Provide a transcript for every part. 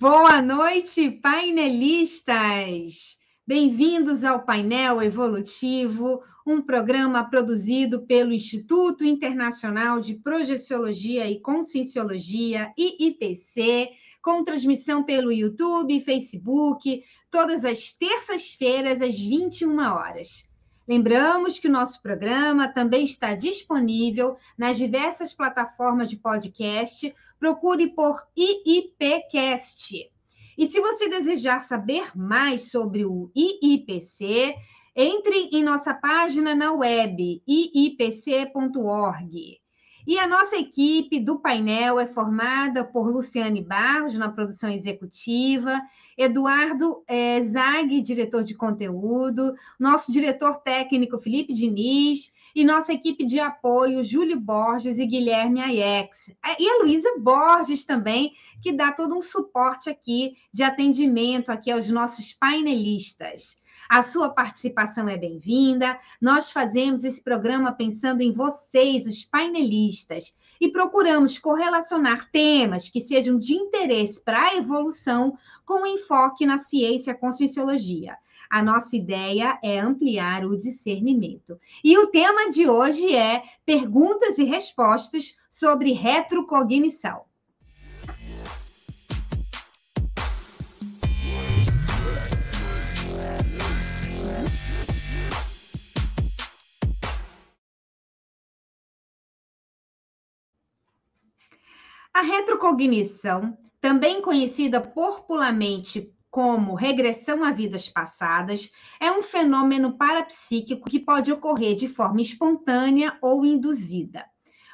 Boa noite, painelistas! Bem-vindos ao Painel Evolutivo, um programa produzido pelo Instituto Internacional de Projeciologia e Conscienciologia, IIPC, com transmissão pelo YouTube, Facebook, todas as terças-feiras, às 21 horas. Lembramos que o nosso programa também está disponível nas diversas plataformas de podcast. Procure por IIPcast. E se você desejar saber mais sobre o IIPC, entre em nossa página na web iipc.org. E a nossa equipe do painel é formada por Luciane Barros, na produção executiva, Eduardo é, Zag, diretor de conteúdo, nosso diretor técnico Felipe Diniz e nossa equipe de apoio, Júlio Borges e Guilherme Aiex. É, e a Luísa Borges também, que dá todo um suporte aqui de atendimento aqui aos nossos painelistas. A sua participação é bem-vinda. Nós fazemos esse programa pensando em vocês, os painelistas, e procuramos correlacionar temas que sejam de interesse para a evolução com enfoque na ciência e conscienciologia. A nossa ideia é ampliar o discernimento. E o tema de hoje é perguntas e respostas sobre retrocognição. A retrocognição, também conhecida popularmente como regressão a vidas passadas, é um fenômeno parapsíquico que pode ocorrer de forma espontânea ou induzida.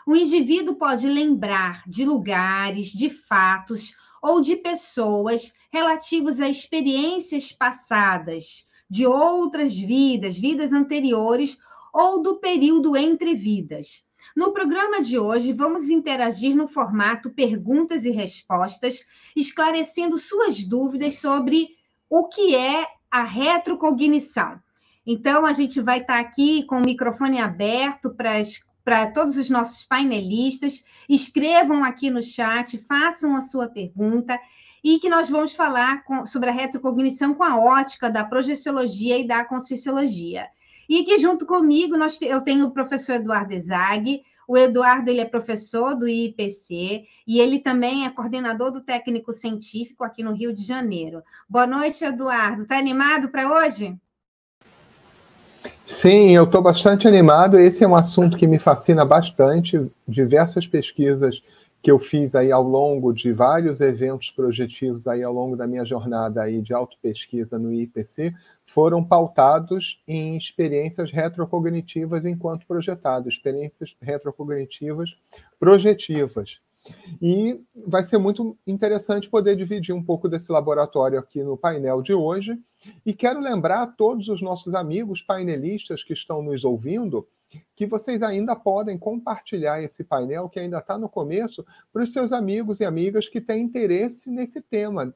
O indivíduo pode lembrar de lugares, de fatos ou de pessoas relativos a experiências passadas, de outras vidas, vidas anteriores ou do período entre vidas. No programa de hoje, vamos interagir no formato perguntas e respostas, esclarecendo suas dúvidas sobre o que é a retrocognição. Então, a gente vai estar aqui com o microfone aberto para todos os nossos painelistas. Escrevam aqui no chat, façam a sua pergunta e que nós vamos falar com, sobre a retrocognição com a ótica da projeciologia e da conscienciologia. E que junto comigo nós, eu tenho o professor Eduardo Zag. O Eduardo ele é professor do IPC e ele também é coordenador do técnico científico aqui no Rio de Janeiro. Boa noite, Eduardo. Está animado para hoje? Sim, eu estou bastante animado. Esse é um assunto que me fascina bastante. Diversas pesquisas que eu fiz aí ao longo de vários eventos projetivos aí ao longo da minha jornada aí de autopesquisa no IPC foram pautados em experiências retrocognitivas enquanto projetado, experiências retrocognitivas projetivas. E vai ser muito interessante poder dividir um pouco desse laboratório aqui no painel de hoje. E quero lembrar a todos os nossos amigos painelistas que estão nos ouvindo que vocês ainda podem compartilhar esse painel, que ainda está no começo, para os seus amigos e amigas que têm interesse nesse tema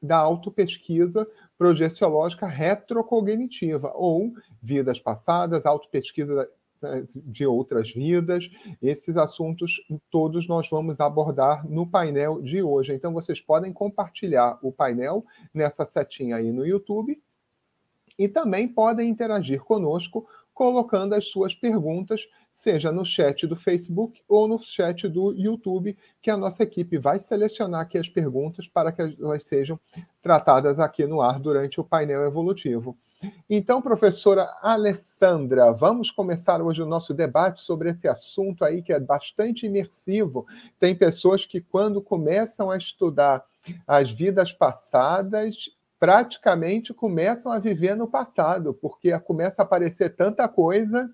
da autopesquisa projeciológica retrocognitiva, ou vidas passadas, autopesquisa né, de outras vidas. Esses assuntos todos nós vamos abordar no painel de hoje. Então, vocês podem compartilhar o painel nessa setinha aí no YouTube e também podem interagir conosco colocando as suas perguntas, seja no chat do Facebook ou no chat do YouTube, que a nossa equipe vai selecionar aqui as perguntas para que elas sejam tratadas aqui no ar durante o painel evolutivo. Então, professora Alessandra, vamos começar hoje o nosso debate sobre esse assunto aí que é bastante imersivo. Tem pessoas que, quando começam a estudar as vidas passadas, praticamente começam a viver no passado, porque começa a aparecer tanta coisa.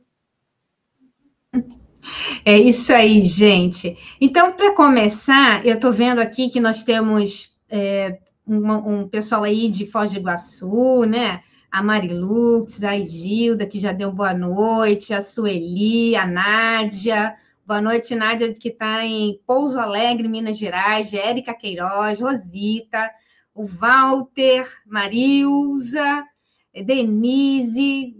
É isso aí, gente. Então, para começar, eu estou vendo aqui que nós temos é, um, pessoal aí de Foz do Iguaçu, né? A Marilux, a Igilda, que já deu boa noite, a Sueli, a Nádia. Boa noite, Nádia, que está em Pouso Alegre, Minas Gerais, Érica Queiroz, Rosita, o Walter, Marilza, Denise,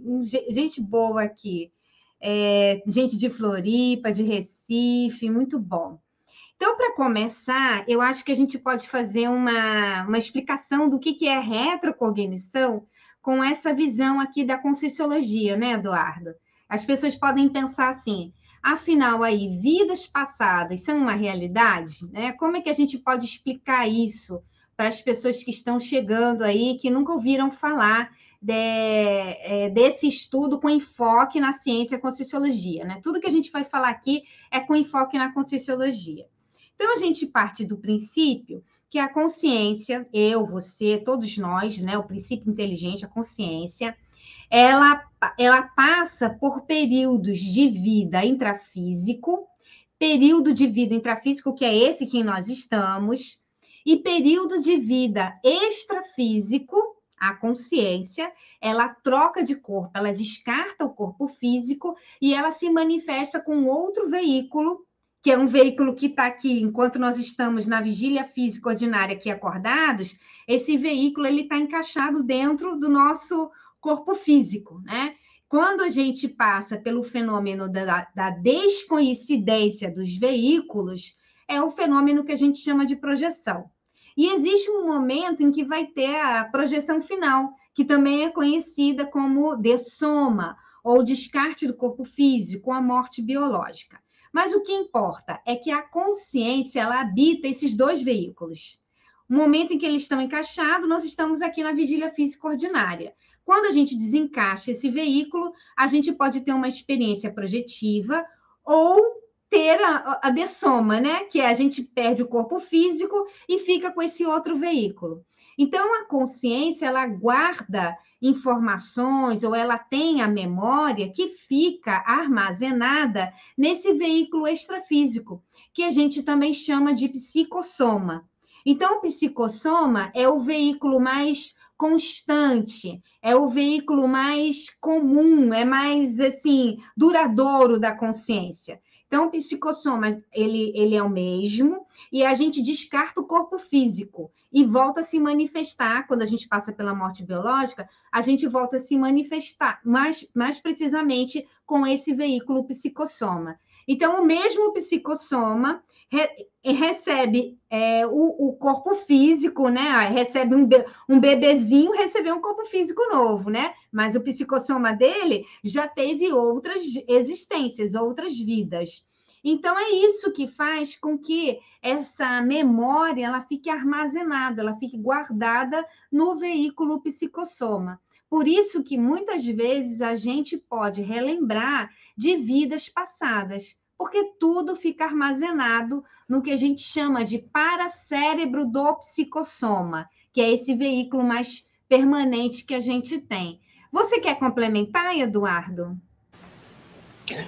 gente boa aqui. É, gente de Floripa, de Recife, muito bom. Então, para começar, eu acho que a gente pode fazer uma, uma explicação do que, que é retrocognição com essa visão aqui da conscienciologia, né, Eduardo? As pessoas podem pensar assim, afinal aí, vidas passadas são uma realidade? Né? Como é que a gente pode explicar isso para as pessoas que estão chegando aí, que nunca ouviram falar de, é, desse estudo com enfoque na ciência conscienciologia, né? Tudo que a gente vai falar aqui é com enfoque na conscienciologia. Então, a gente parte do princípio que a consciência, eu, você, todos nós, né, o princípio inteligente, a consciência, ela, ela passa por períodos de vida intrafísico, período de vida intrafísico, que é esse que nós estamos, e período de vida extrafísico, a consciência, ela troca de corpo, ela descarta o corpo físico e ela se manifesta com outro veículo que é um veículo que está aqui enquanto nós estamos na vigília física ordinária aqui acordados, esse veículo ele está encaixado dentro do nosso corpo físico, né? Quando a gente passa pelo fenômeno da, da descoincidência dos veículos, é o fenômeno que a gente chama de projeção. E existe um momento em que vai ter a projeção final, que também é conhecida como dessoma, ou descarte do corpo físico, a morte biológica. Mas o que importa é que a consciência ela habita esses dois veículos. O momento em que eles estão encaixados, nós estamos aqui na vigília física ordinária. Quando a gente desencaixa esse veículo, a gente pode ter uma experiência projetiva ou ter a, a dessoma, né? Que é a gente perde o corpo físico e fica com esse outro veículo. Então, a consciência, ela guarda informações ou ela tem a memória que fica armazenada nesse veículo extrafísico, que a gente também chama de psicossoma. Então, o psicossoma é o veículo mais constante, é o veículo mais comum, é mais assim duradouro da consciência. Então, o psicossoma, ele, ele é o mesmo, e a gente descarta o corpo físico e volta a se manifestar, quando a gente passa pela morte biológica, a gente volta a se manifestar, mais, mais precisamente com esse veículo psicossoma. Então, o mesmo psicossoma re, recebe é, o, o, corpo físico, né? Recebe um, be, um bebezinho, recebeu um corpo físico novo, né? Mas o psicossoma dele já teve outras existências, outras vidas. Então é isso que faz com que essa memória ela fique armazenada, ela fique guardada no veículo psicossoma. Por isso que muitas vezes a gente pode relembrar de vidas passadas, porque tudo fica armazenado no que a gente chama de paracérebro do psicossoma, que é esse veículo mais permanente que a gente tem. Você quer complementar, Eduardo?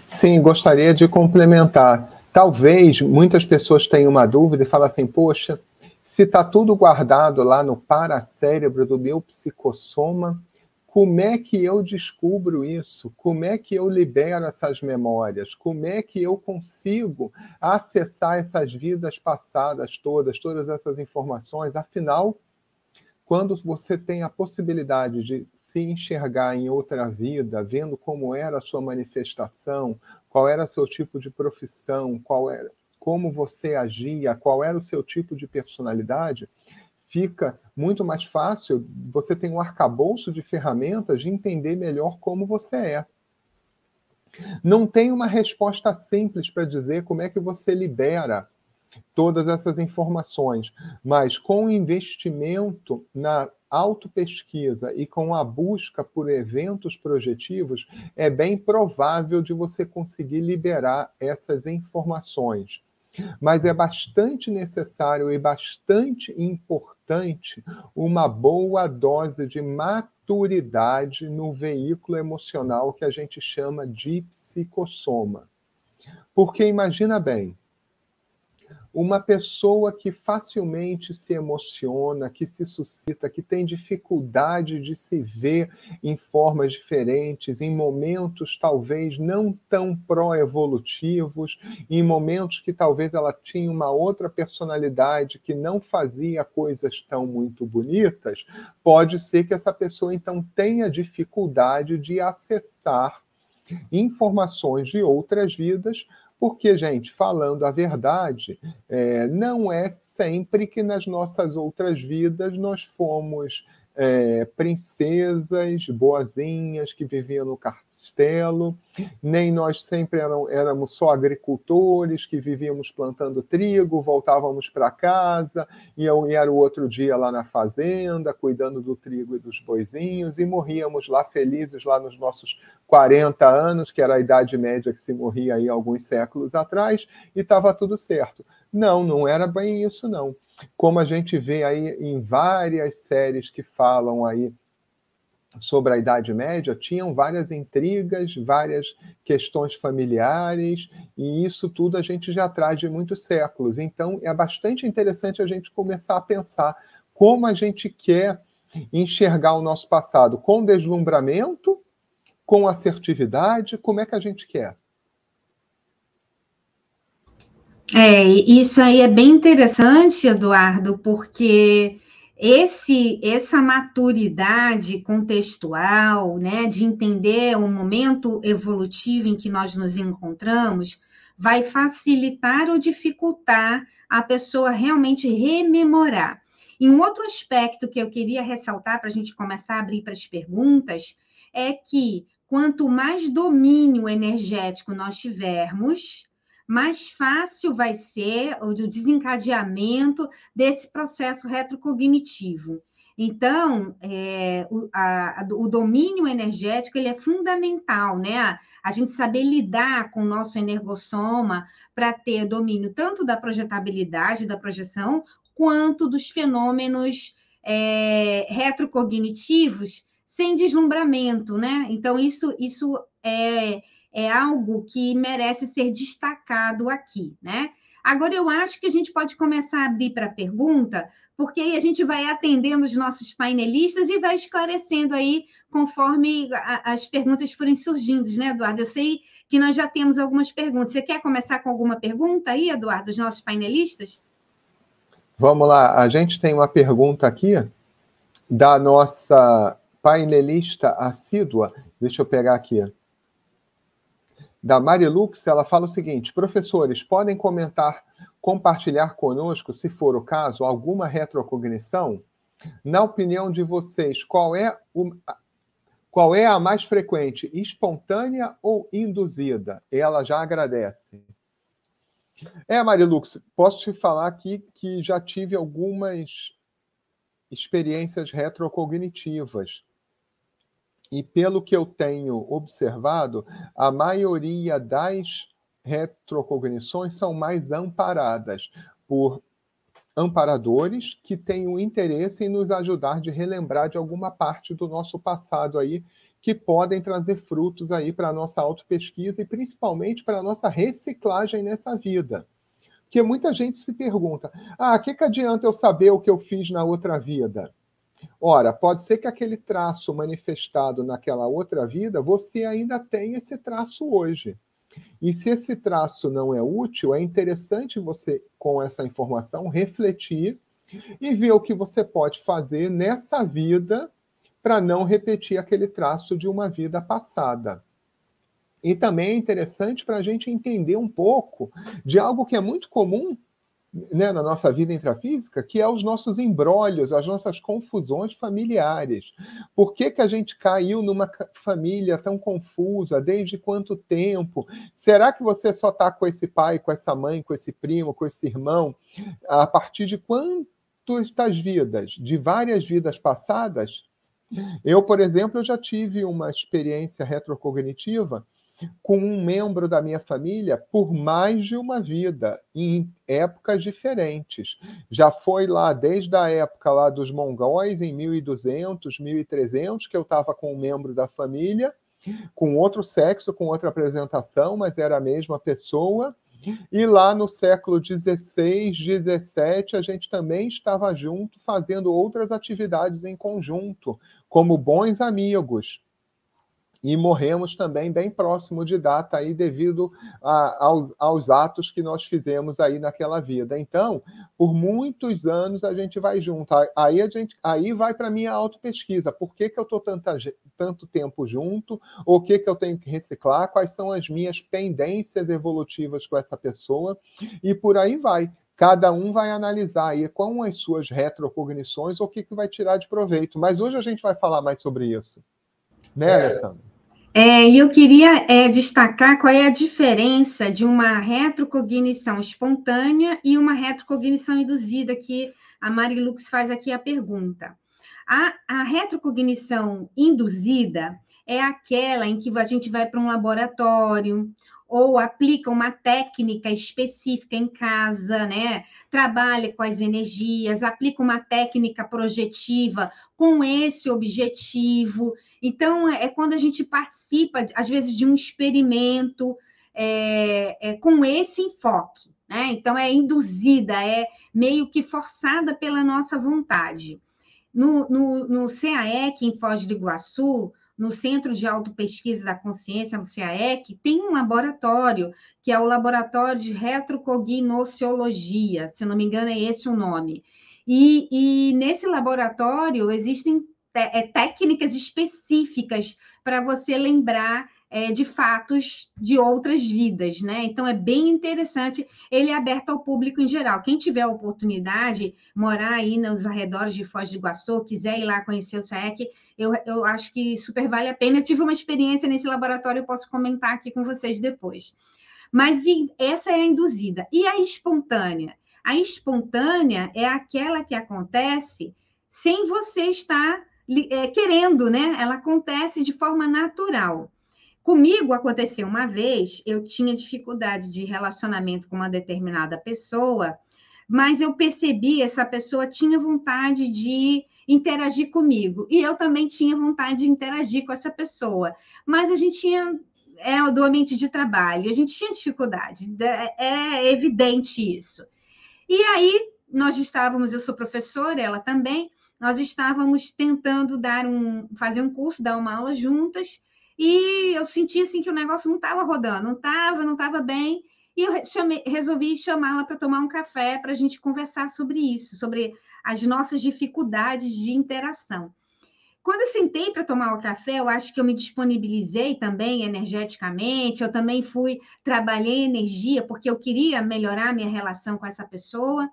Sim, gostaria de complementar. Talvez muitas pessoas tenham uma dúvida e falam assim: poxa, se está tudo guardado lá no paracérebro do meu psicossoma, como é que eu descubro isso? Como é que eu libero essas memórias? Como é que eu consigo acessar essas vidas passadas todas, todas essas informações? Afinal, quando você tem a possibilidade de se enxergar em outra vida, vendo como era a sua manifestação, qual era seu tipo de profissão, qual era, como você agia, qual era o seu tipo de personalidade, fica muito mais fácil, você tem um arcabouço de ferramentas de entender melhor como você é. Não tem uma resposta simples para dizer como é que você libera todas essas informações, mas com o investimento na autopesquisa e com a busca por eventos projetivos, é bem provável de você conseguir liberar essas informações. Mas é bastante necessário e bastante importante uma boa dose de maturidade no veículo emocional que a gente chama de psicossoma. Porque imagina bem, uma pessoa que facilmente se emociona, que se suscita, que tem dificuldade de se ver em formas diferentes, em momentos talvez não tão pró-evolutivos, em momentos que talvez ela tinha uma outra personalidade que não fazia coisas tão muito bonitas, pode ser que essa pessoa então tenha dificuldade de acessar informações de outras vidas Porque, gente, falando a verdade, é, não é sempre que nas nossas outras vidas nós fomos é, princesas boazinhas que viviam no castelo, nem nós sempre eram, éramos só agricultores que vivíamos plantando trigo, voltávamos para casa, e, e era o outro dia lá na fazenda, cuidando do trigo e dos boizinhos, e morríamos lá felizes, lá nos nossos 40 anos, que era a idade média que se morria aí alguns séculos atrás, e estava tudo certo. Não, não era bem isso, não como a gente vê aí em várias séries que falam aí sobre a Idade Média, tinham várias intrigas, várias questões familiares, e isso tudo a gente já traz de muitos séculos. Então, é bastante interessante a gente começar a pensar como a gente quer enxergar o nosso passado, com deslumbramento, com assertividade, como é que a gente quer. É, isso aí é bem interessante, Eduardo, porque esse essa maturidade contextual, né, de entender o momento evolutivo em que nós nos encontramos, vai facilitar ou dificultar a pessoa realmente rememorar. E um outro aspecto que eu queria ressaltar para a gente começar a abrir para as perguntas é que quanto mais domínio energético nós tivermos, mais fácil vai ser o desencadeamento desse processo retrocognitivo. Então, é, o, a, o, domínio energético ele é fundamental, né? A, gente saber lidar com o nosso energossoma para ter domínio tanto da projetabilidade, da projeção, quanto dos fenômenos é, retrocognitivos sem deslumbramento, né? Então, isso, isso é é algo que merece ser destacado aqui, né? Agora, eu acho que a gente pode começar a abrir para pergunta, porque aí a gente vai atendendo os nossos painelistas e vai esclarecendo aí conforme as perguntas forem surgindo, né, Eduardo? Eu sei que nós já temos algumas perguntas. Você quer começar com alguma pergunta aí, Eduardo, dos nossos painelistas? Vamos lá, a gente tem uma pergunta aqui da nossa painelista assídua. Deixa eu pegar aqui da Marilux, ela fala o seguinte: professores, podem comentar, compartilhar conosco, se for o caso, alguma retrocognição? Na opinião de vocês, qual é, o, qual é a mais frequente, espontânea ou induzida? Ela já agradece. É, Marilux, posso te falar aqui que já tive algumas experiências retrocognitivas. E pelo que eu tenho observado, a maioria das retrocognições são mais amparadas por amparadores que têm o interesse em nos ajudar de relembrar de alguma parte do nosso passado aí que podem trazer frutos aí para a nossa autopesquisa e principalmente para a nossa reciclagem nessa vida. Porque muita gente se pergunta: ah, o que, que adianta eu saber o que eu fiz na outra vida? Ora, pode ser que aquele traço manifestado naquela outra vida, você ainda tem esse traço hoje. E se esse traço não é útil, é interessante você, com essa informação, refletir e ver o que você pode fazer nessa vida para não repetir aquele traço de uma vida passada. E também é interessante para a gente entender um pouco de algo que é muito comum né, na nossa vida intrafísica, que é os nossos embrólios, as nossas confusões familiares. Por que, que a gente caiu numa família tão confusa? Desde quanto tempo? Será que você só está com esse pai, com essa mãe, com esse primo, com esse irmão? A partir de quantas vidas? De várias vidas passadas? Eu, por exemplo, eu já tive uma experiência retrocognitiva com um membro da minha família por mais de uma vida, em épocas diferentes. Já foi lá desde a época lá dos mongóis, em 1200, 1300, que eu estava com um membro da família, com outro sexo, com outra apresentação, mas era a mesma pessoa. E lá no século XVI, XVII, a gente também estava junto, fazendo outras atividades em conjunto, como bons amigos. E morremos também bem próximo de data aí devido a, aos, aos, atos que nós fizemos aí naquela vida. Então, por muitos anos a gente vai junto. Aí, a gente, aí vai para a minha autopesquisa. Por que, que eu estou tanto tempo junto? O que, que eu tenho que reciclar? Quais são as minhas pendências evolutivas com essa pessoa? E por aí vai. Cada um vai analisar aí com as suas retrocognições o que, que vai tirar de proveito. Mas hoje a gente vai falar mais sobre isso. Né, é. Alessandra? É, eu queria é, destacar qual é a diferença de uma retrocognição espontânea e uma retrocognição induzida, que a Marilux faz aqui a pergunta. A, a retrocognição induzida é aquela em que a gente vai para um laboratório, ou aplica uma técnica específica em casa, né? Trabalha com as energias, aplica uma técnica projetiva com esse objetivo. Então, é quando a gente participa, às vezes, de um experimento é, é, com esse enfoque, né? Então, é induzida, é meio que forçada pela nossa vontade. No, no, no CAEC, em Foz do Iguaçu, no Centro de Autopesquisa da Consciência, no CAEC, tem um laboratório, que é o Laboratório de Retrocognosciologia, se não me engano, é esse o nome. E, e nesse laboratório existem é, técnicas específicas para você lembrar é, de fatos de outras vidas, né? Então é bem interessante. Ele é aberto ao público em geral. Quem tiver a oportunidade, morar aí nos arredores de Foz do Iguaçu, quiser ir lá conhecer o SAEC, eu, eu acho que super vale a pena. Eu tive uma experiência nesse laboratório, eu posso comentar aqui com vocês depois. Mas essa é a induzida. E a espontânea? A espontânea é aquela que acontece sem você estar é, querendo, né? Ela acontece de forma natural. Comigo aconteceu uma vez, eu tinha dificuldade de relacionamento com uma determinada pessoa, mas eu percebi essa pessoa tinha vontade de interagir comigo e eu também tinha vontade de interagir com essa pessoa, mas a gente tinha é do ambiente de trabalho, a gente tinha dificuldade, é evidente isso. E aí nós estávamos, eu sou professora, ela também, nós estávamos tentando dar um, fazer um curso, dar uma aula juntas, e eu senti assim que o negócio não estava rodando, não estava, não estava bem. E eu chamei, resolvi chamá-la para tomar um café para a gente conversar sobre isso, sobre as nossas dificuldades de interação. Quando eu sentei para tomar o café, eu acho que eu me disponibilizei também energeticamente, eu também fui, trabalhei energia, porque eu queria melhorar minha relação com essa pessoa.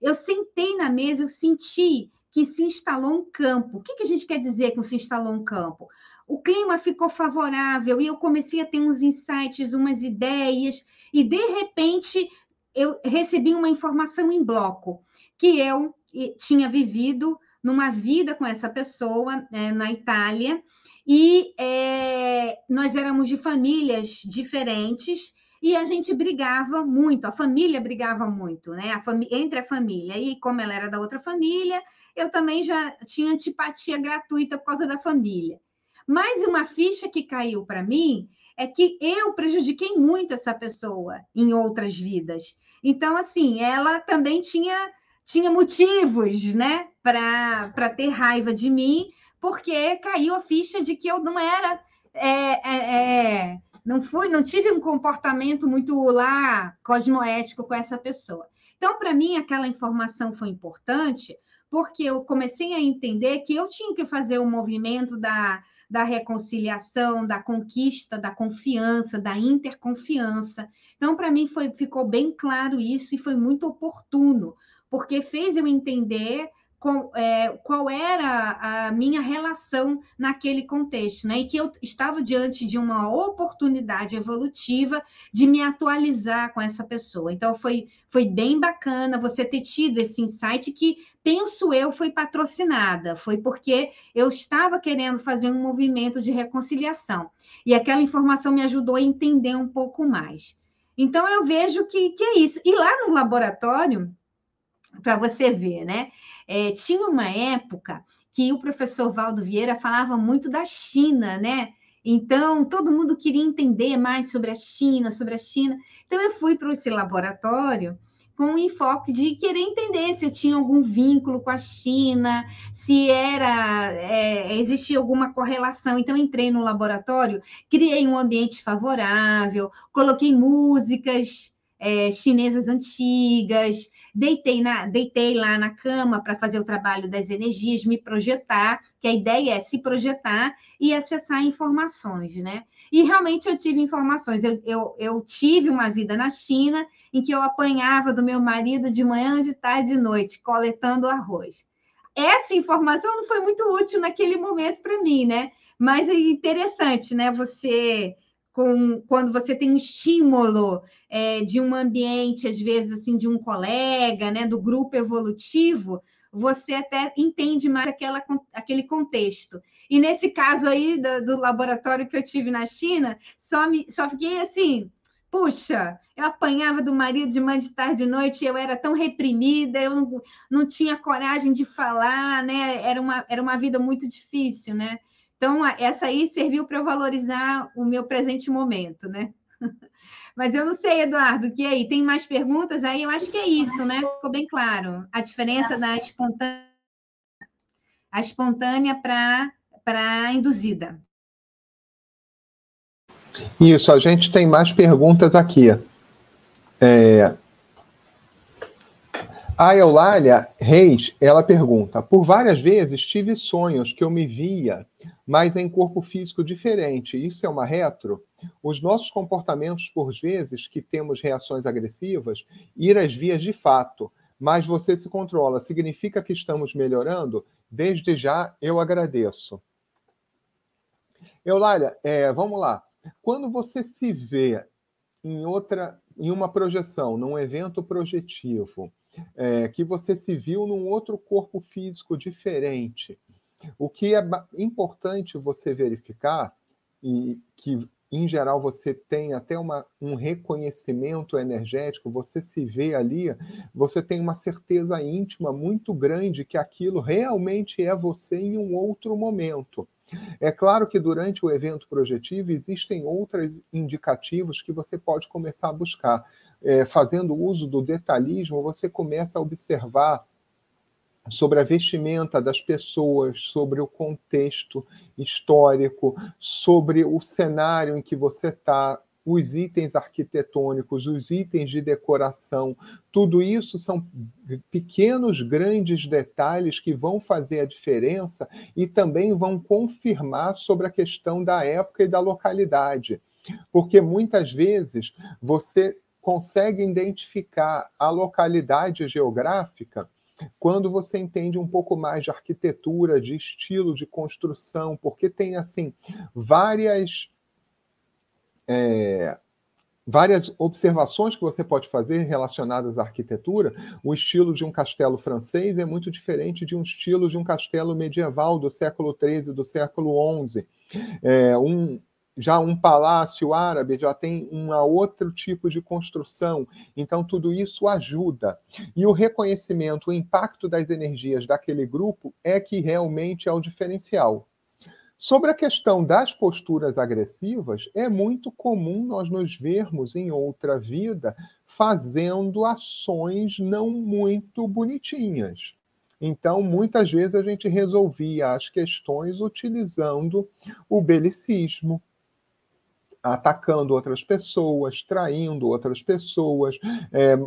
Eu sentei na mesa, eu senti que se instalou um campo. O que, que a gente quer dizer com se instalou um campo? O clima ficou favorável e eu comecei a ter uns insights, umas ideias, e de repente eu recebi uma informação em bloco que eu tinha vivido numa vida com essa pessoa é, na Itália e é, nós éramos de famílias diferentes e a gente brigava muito, a família brigava muito, né? A entre a família e como ela era da outra família, eu também já tinha antipatia gratuita por causa da família. Mas uma ficha que caiu para mim é que eu prejudiquei muito essa pessoa em outras vidas. Então, assim, ela também tinha, tinha motivos, né, para ter raiva de mim, porque caiu a ficha de que eu não era. É, é, é, não fui, não tive um comportamento muito lá cosmoético com essa pessoa. Então, para mim, aquela informação foi importante, porque eu comecei a entender que eu tinha que fazer o um movimento da da reconciliação, da conquista, da confiança, da interconfiança. Então, para mim, foi, ficou bem claro isso e foi muito oportuno, porque fez eu entender com, é, qual era a minha relação naquele contexto, né? E que eu estava diante de uma oportunidade evolutiva de me atualizar com essa pessoa. Então, foi, foi bem bacana você ter tido esse insight que, penso eu, foi patrocinada, foi porque eu estava querendo fazer um movimento de reconciliação. E aquela informação me ajudou a entender um pouco mais. Então, eu vejo que, que é isso. E lá no laboratório, para você ver, né? É, tinha uma época que o professor Valdo Vieira falava muito da China, né? Então, todo mundo queria entender mais sobre a China, sobre a China. Então, eu fui para esse laboratório com o enfoque de querer entender se eu tinha algum vínculo com a China, se era é, existia alguma correlação. Então entrei no laboratório, criei um ambiente favorável, coloquei músicas é, chinesas antigas, deitei, na, deitei lá na cama para fazer o trabalho das energias, me projetar, que a ideia é se projetar e acessar informações, né? E realmente eu tive informações. Eu, eu, eu tive uma vida na China em que eu apanhava do meu marido de manhã, de tarde, de noite, coletando arroz. Essa informação não foi muito útil naquele momento para mim, né? Mas é interessante, né? Você com, quando você tem um estímulo é, de um ambiente, às vezes assim, de um colega, né, do grupo evolutivo, você até entende mais aquela, aquele contexto. E nesse caso aí do, do, laboratório que eu tive na China, só, me, só fiquei assim, puxa, eu apanhava do marido de manhã, de tarde, de noite, eu era tão reprimida, eu não, não tinha coragem de falar, né? Era uma, era uma vida muito difícil, né? Então, essa aí serviu para eu valorizar o meu presente momento, né? Mas eu não sei, Eduardo, que aí? Tem mais perguntas aí? Eu acho que é isso, né? Ficou bem claro. A diferença da espontânea, a espontânea para a induzida. Isso, a gente tem mais perguntas aqui. É, a Eulália Reis, ela pergunta: Por várias vezes tive sonhos que eu me via, mas em corpo físico diferente. Isso é uma retro? Os nossos comportamentos, por vezes, que temos reações agressivas, ir às vias de fato, mas você se controla. Significa que estamos melhorando? Desde já, eu agradeço. Eulália, é, vamos lá. Quando você se vê em outra, em uma projeção, num evento projetivo, é, que você se viu num outro corpo físico diferente. O que é importante você verificar, e que em geral você tem até uma, um reconhecimento energético, você se vê ali, você tem uma certeza íntima muito grande que aquilo realmente é você em um outro momento. É claro que durante o evento projetivo existem outros indicativos que você pode começar a buscar, é, fazendo uso do detalhismo, você começa a observar sobre a vestimenta das pessoas, sobre o contexto histórico, sobre o cenário em que você está, os itens arquitetônicos, os itens de decoração, tudo isso são pequenos, grandes detalhes que vão fazer a diferença e também vão confirmar sobre a questão da época e da localidade. Porque muitas vezes você consegue identificar a localidade geográfica quando você entende um pouco mais de arquitetura, de estilo de construção, porque tem assim várias é, várias observações que você pode fazer relacionadas à arquitetura. O estilo de um castelo francês é muito diferente de um estilo de um castelo medieval do século XIII, do século XI. É, um, já um palácio árabe já tem um outro tipo de construção. Então, tudo isso ajuda. E o reconhecimento, o impacto das energias daquele grupo é que realmente é o diferencial. Sobre a questão das posturas agressivas, é muito comum nós nos vermos em outra vida fazendo ações não muito bonitinhas. Então, muitas vezes a gente resolvia as questões utilizando o belicismo, atacando outras pessoas, traindo outras pessoas. É,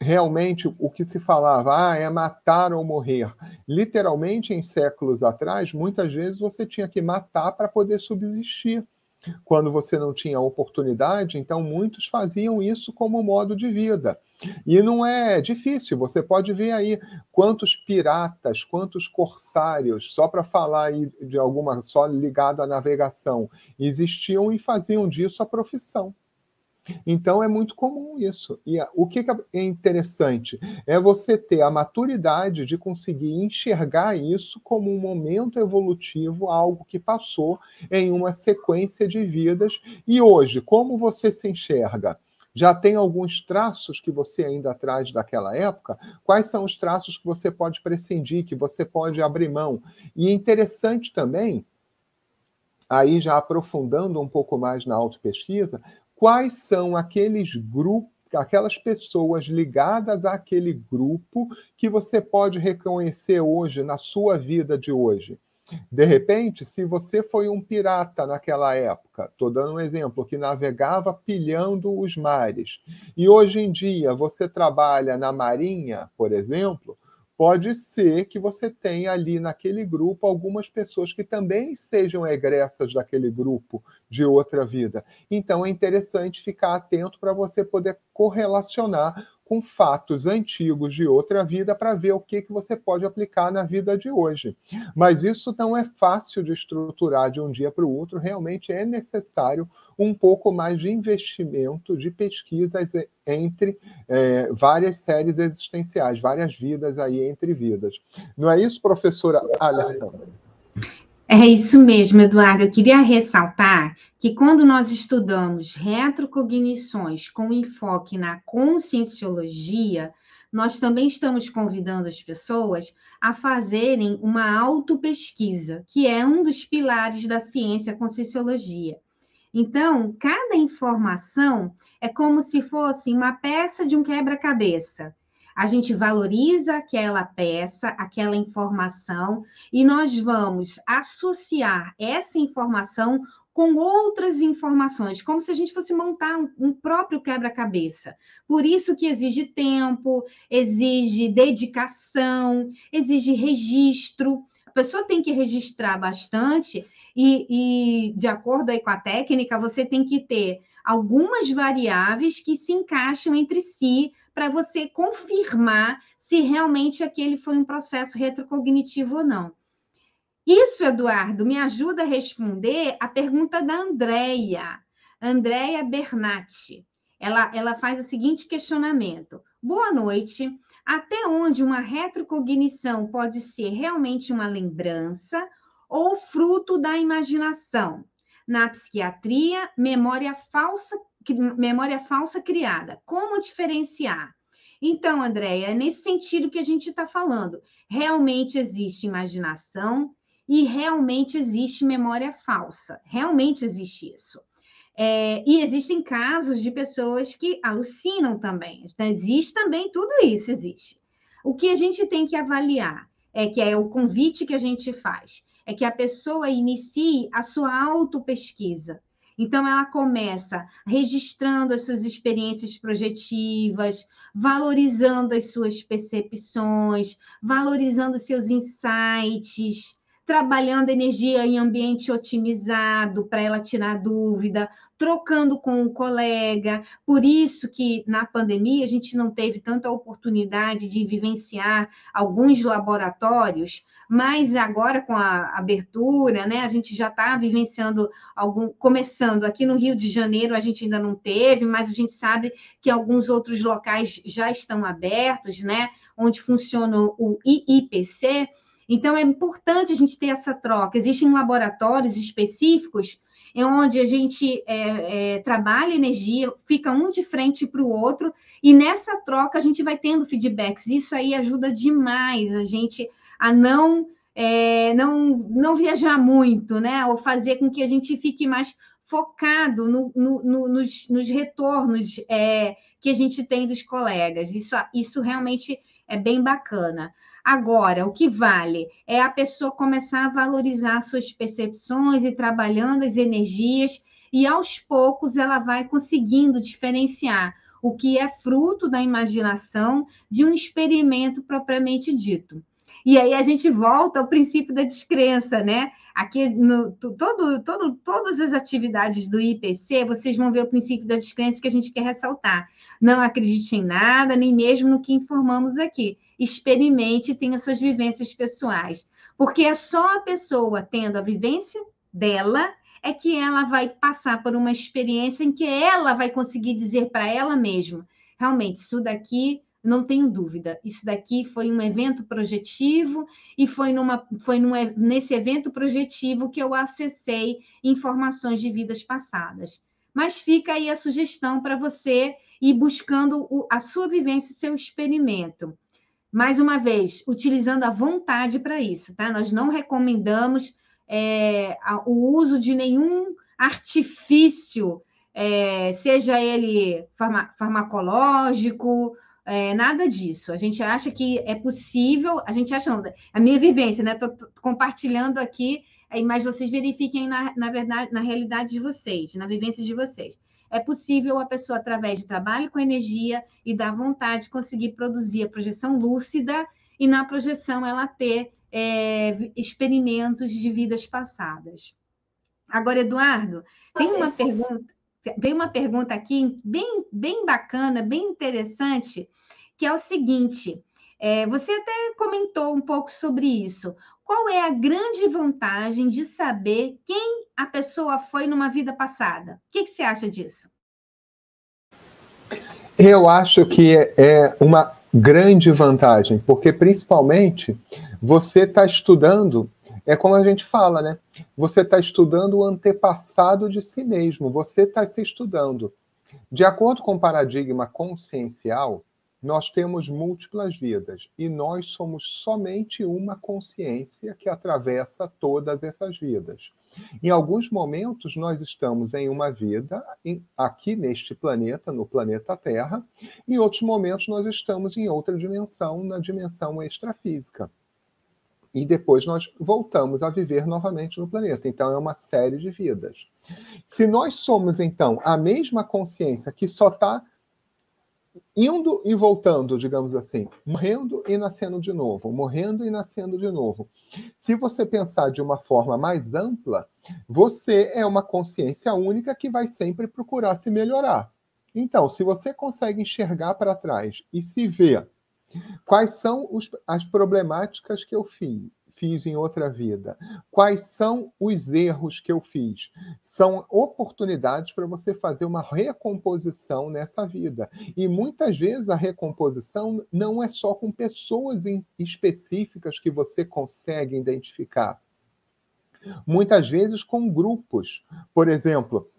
realmente o que se falava ah, é matar ou morrer. Literalmente, em séculos atrás, muitas vezes você tinha que matar para poder subsistir. Quando você não tinha oportunidade, então muitos faziam isso como modo de vida. E não é difícil, você pode ver aí quantos piratas, quantos corsários, só para falar aí de alguma, só ligado à navegação, existiam e faziam disso a profissão. Então é muito comum isso. E o que é interessante é você ter a maturidade de conseguir enxergar isso como um momento evolutivo, algo que passou em uma sequência de vidas. E hoje, como você se enxerga? Já tem alguns traços que você ainda traz daquela época? Quais são os traços que você pode prescindir, que você pode abrir mão? E é interessante também, aí já aprofundando um pouco mais na autopesquisa, quais são aqueles grupos aquelas pessoas ligadas àquele grupo que você pode reconhecer hoje na sua vida de hoje. De repente, se você foi um pirata naquela época, estou dando um exemplo, que navegava pilhando os mares, e hoje em dia você trabalha na marinha, por exemplo, pode ser que você tenha ali naquele grupo algumas pessoas que também sejam egressas daquele grupo de outra vida. Então é interessante ficar atento para você poder correlacionar com fatos antigos de outra vida para ver o que, que você pode aplicar na vida de hoje. Mas isso não é fácil de estruturar de um dia para o outro, realmente é necessário um pouco mais de investimento, de pesquisas entre é, várias séries existenciais, várias vidas aí entre vidas. Não é isso, professora Alessandra? É isso mesmo, Eduardo. Eu queria ressaltar que quando nós estudamos retrocognições com enfoque na conscienciologia, nós também estamos convidando as pessoas a fazerem uma autopesquisa, que é um dos pilares da ciência conscienciologia. Então, cada informação é como se fosse uma peça de um quebra-cabeça a gente valoriza aquela peça, aquela informação, e nós vamos associar essa informação com outras informações, como se a gente fosse montar um, um próprio quebra-cabeça. Por isso que exige tempo, exige dedicação, exige registro. A pessoa tem que registrar bastante e, e, de acordo aí com a técnica, você tem que ter algumas variáveis que se encaixam entre si para você confirmar se realmente aquele foi um processo retrocognitivo ou não. Isso, Eduardo, me ajuda a responder a pergunta da Andrea, Andrea Bernatti. Ela, ela faz o seguinte questionamento: Boa noite. Até onde uma retrocognição pode ser realmente uma lembrança ou fruto da imaginação? Na psiquiatria, memória falsa memória falsa criada. Como diferenciar? Então, Andréia, é nesse sentido que a gente está falando. Realmente existe imaginação e realmente existe memória falsa. Realmente existe isso. É, e existem casos de pessoas que alucinam também. Então, existe também, tudo isso existe. O que a gente tem que avaliar é que é o convite que a gente faz, é que a pessoa inicie a sua autopesquisa. Então, ela começa registrando as suas experiências projetivas, valorizando as suas percepções, valorizando seus insights, trabalhando energia em ambiente otimizado para ela tirar dúvida, trocando com o colega. Por isso que na pandemia a gente não teve tanta oportunidade de vivenciar alguns laboratórios, mas agora com a abertura, né, a gente já está vivenciando algum, começando aqui no Rio de Janeiro a gente ainda não teve, mas a gente sabe que alguns outros locais já estão abertos, né, onde funciona o IIPC. Então, é importante a gente ter essa troca. Existem laboratórios específicos onde a gente é, é, trabalha energia, fica um de frente para o outro, e nessa troca a gente vai tendo feedbacks. Isso aí ajuda demais a gente a não, é, não, não viajar muito, né? Ou fazer com que a gente fique mais focado no, no, no, nos, nos, retornos é, que a gente tem dos colegas. Isso, isso realmente é bem bacana. Agora, o que vale é a pessoa começar a valorizar suas percepções e trabalhando as energias, e aos poucos ela vai conseguindo diferenciar o que é fruto da imaginação de um experimento propriamente dito. E aí a gente volta ao princípio da descrença, né? Aqui, no, todo, todo, todas as atividades do IPC, vocês vão ver o princípio da descrença que a gente quer ressaltar. Não acredite em nada, nem mesmo no que informamos aqui experimente e tenha suas vivências pessoais. Porque é só a pessoa tendo a vivência dela é que ela vai passar por uma experiência em que ela vai conseguir dizer para ela mesma: realmente, isso daqui não tenho dúvida. Isso daqui foi um evento projetivo e foi, numa, foi num, nesse evento projetivo que eu acessei informações de vidas passadas. Mas fica aí a sugestão para você ir buscando o, a sua vivência, o seu experimento mais uma vez, utilizando a vontade para isso, tá? Nós não recomendamos é, o uso de nenhum artifício é, seja ele farma, farmacológico, é, nada disso. A gente acha que é possível, a gente acha, não, a minha vivência, né? Estou compartilhando aqui, mas vocês verifiquem na, na verdade, na realidade de vocês, na vivência de vocês. É possível a pessoa, através de trabalho com energia e da vontade, conseguir produzir a projeção lúcida e na projeção ela ter é, experimentos de vidas passadas. Agora, Eduardo, tem uma pergunta, tem uma pergunta aqui bem, bem bacana, bem interessante, que é o seguinte: é, você até comentou um pouco sobre isso. Qual é a grande vantagem de saber quem a pessoa foi numa vida passada? O que, que você acha disso? Eu acho que é uma grande vantagem, porque principalmente você está estudando, é como a gente fala, né? Você está estudando o antepassado de si mesmo, você está se estudando. De acordo com o paradigma consciencial, nós temos múltiplas vidas e nós somos somente uma consciência que atravessa todas essas vidas. Em alguns momentos, nós estamos em uma vida aqui neste planeta, no planeta Terra, em outros momentos, nós estamos em outra dimensão, na dimensão extrafísica. E depois nós voltamos a viver novamente no planeta. Então, é uma série de vidas. Se nós somos, então, a mesma consciência que só está indo e voltando, digamos assim, morrendo e nascendo de novo, morrendo e nascendo de novo. Se você pensar de uma forma mais ampla, você é uma consciência única que vai sempre procurar se melhorar. Então, se você consegue enxergar para trás e se ver quais são os, as problemáticas que eu fiz, fiz em outra vida? Quais são os erros que eu fiz? São oportunidades para você fazer uma recomposição nessa vida. E muitas vezes a recomposição não é só com pessoas específicas que você consegue identificar muitas vezes com grupos. Por exemplo,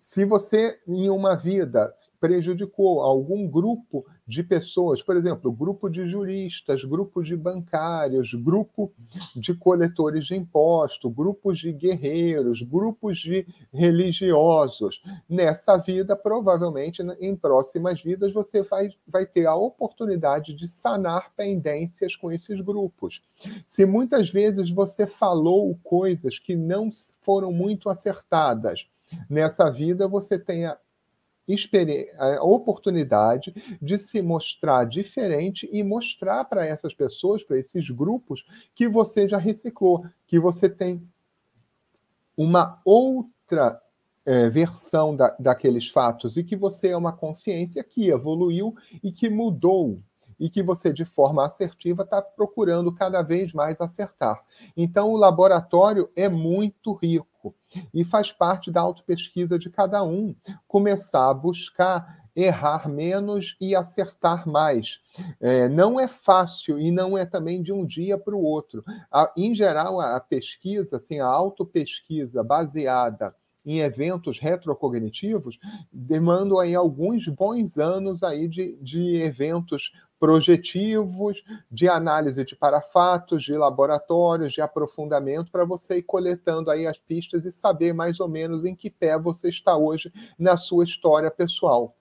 se você em uma vida prejudicou algum grupo de pessoas, por exemplo, grupo de juristas, grupo de bancários, grupo de coletores de imposto, grupos de guerreiros, grupos de religiosos. Nessa vida, provavelmente, em próximas vidas, você vai, vai ter a oportunidade de sanar pendências com esses grupos. Se muitas vezes você falou coisas que não foram muito acertadas, nessa vida você tem a a oportunidade de se mostrar diferente e mostrar para essas pessoas, para esses grupos, que você já reciclou, que você tem uma outra é, versão da, daqueles fatos e que você é uma consciência que evoluiu e que mudou e que você, de forma assertiva, está procurando cada vez mais acertar. Então, o laboratório é muito rico e faz parte da autopesquisa de cada um começar a buscar errar menos e acertar mais. É, não é fácil e não é também de um dia para o outro. A, em geral, a, pesquisa, assim, a autopesquisa baseada em eventos retrocognitivos demandam aí alguns bons anos aí de, de eventos projetivos, de análise de parafatos, de laboratórios, de aprofundamento, para você ir coletando aí as pistas e saber mais ou menos em que pé você está hoje na sua história pessoal.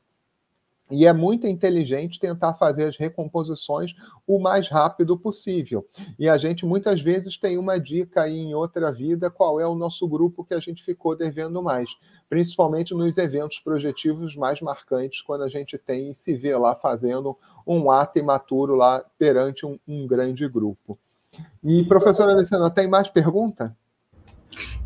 E é muito inteligente tentar fazer as recomposições o mais rápido possível. E a gente muitas vezes tem uma dica aí em outra vida qual é o nosso grupo que a gente ficou devendo mais, principalmente nos eventos projetivos mais marcantes, quando a gente tem e se vê lá fazendo um ato imaturo lá perante um, um grande grupo. E, professora Alessandra, tem mais pergunta?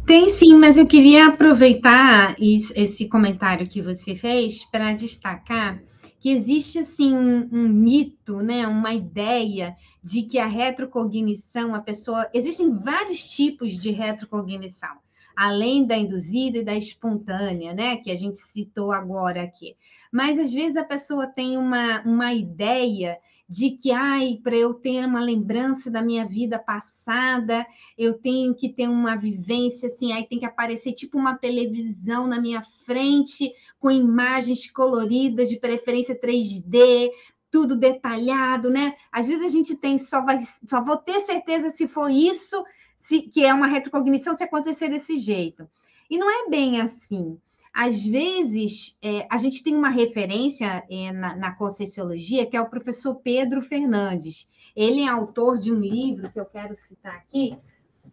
Tem sim, mas eu queria aproveitar esse comentário que você fez para destacar que existe assim um, um, mito, né, uma ideia de que a retrocognição, a pessoa, existem vários tipos de retrocognição, além da induzida e da espontânea, né, que a gente citou agora aqui. Mas às vezes a pessoa tem uma, uma ideia de que, ai, para eu ter uma lembrança da minha vida passada, eu tenho que ter uma vivência assim, aí tem que aparecer tipo uma televisão na minha frente, com imagens coloridas, de preferência 3D, tudo detalhado, né? Às vezes a gente tem só vai, só vou ter certeza se for isso, se, que é uma retrocognição se acontecer desse jeito. E não é bem assim. Às vezes, é, a gente tem uma referência é, na, na Conscienciologia, que é o professor Pedro Fernandes. Ele é autor de um livro que eu quero citar aqui.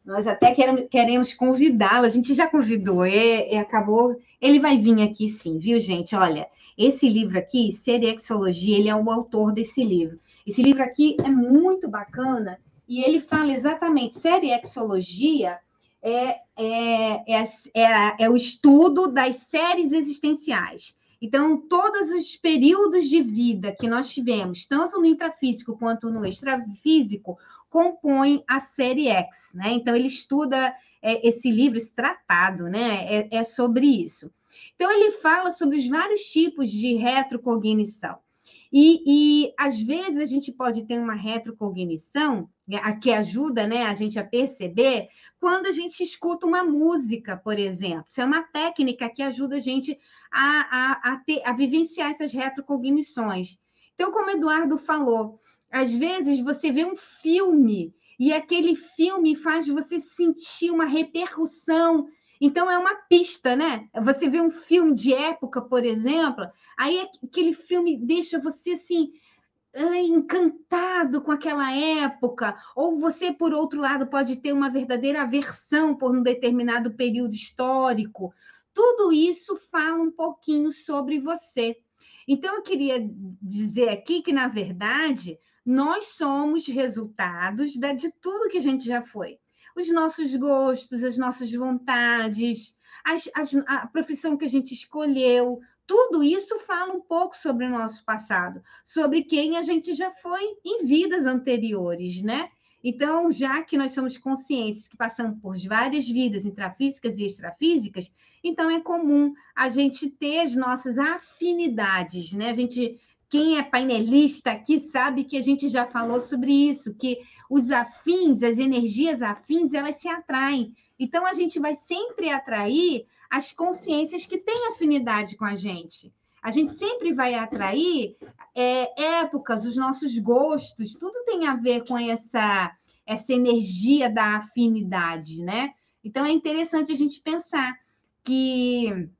Nós até queremos, convidá-lo, a gente já convidou, e, e, acabou. Ele vai vir aqui sim, viu, gente? Olha, esse livro aqui, Seriexologia, ele é o autor desse livro. Esse livro aqui é muito bacana e ele fala exatamente seriexologia é, é, é, é, é o estudo das séries existenciais. Então, todos os períodos de vida que nós tivemos, tanto no intrafísico quanto no extrafísico, compõem a série X, né? Então, ele estuda é, esse livro, esse tratado, né? É, é, sobre isso. Então, ele fala sobre os vários tipos de retrocognição. E, e às vezes a gente pode ter uma retrocognição né, que ajuda né, a gente a perceber quando a gente escuta uma música, por exemplo. Isso é uma técnica que ajuda a gente a, a, a, ter, a vivenciar essas retrocognições. Então, como o Eduardo falou, às vezes você vê um filme e aquele filme faz você sentir uma repercussão então é uma pista, né? Você vê um filme de época, por exemplo, aí aquele filme deixa você assim encantado com aquela época, ou você, por outro lado, pode ter uma verdadeira aversão por um determinado período histórico. Tudo isso fala um pouquinho sobre você. Então, eu queria dizer aqui que, na verdade, nós somos resultados de tudo que a gente já foi os nossos gostos, as nossas vontades, as, as, a profissão que a gente escolheu, tudo isso fala um pouco sobre o nosso passado, sobre quem a gente já foi em vidas anteriores, né? Então, já que nós somos conscientes que passamos por várias vidas intrafísicas e extrafísicas, então é comum a gente ter as nossas afinidades, né? A gente, quem é painelista aqui sabe que a gente já falou sobre isso, que os afins, as energias afins, elas se atraem. Então, a gente vai sempre atrair as consciências que têm afinidade com a gente. A gente sempre vai atrair é, épocas, os nossos gostos, tudo tem a ver com essa, essa energia da afinidade, né? Então, é interessante a gente pensar que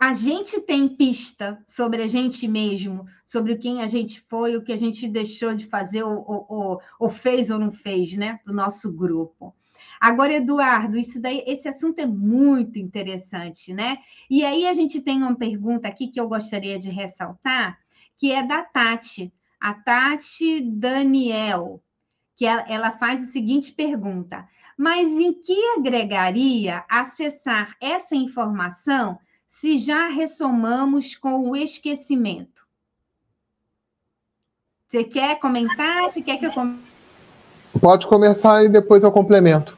a gente tem pista sobre a gente mesmo, sobre quem a gente foi, o que a gente deixou de fazer, ou, ou, ou fez ou não fez, né? Do nosso grupo. Agora, Eduardo, isso daí, esse assunto é muito interessante, né? E aí a gente tem uma pergunta aqui que eu gostaria de ressaltar, que é da Tati, a Tati Daniel, que ela faz a seguinte pergunta: mas em que agregaria acessar essa informação? Se já ressomamos com o esquecimento? Você quer comentar? Você quer que eu comente? Pode começar e depois eu complemento.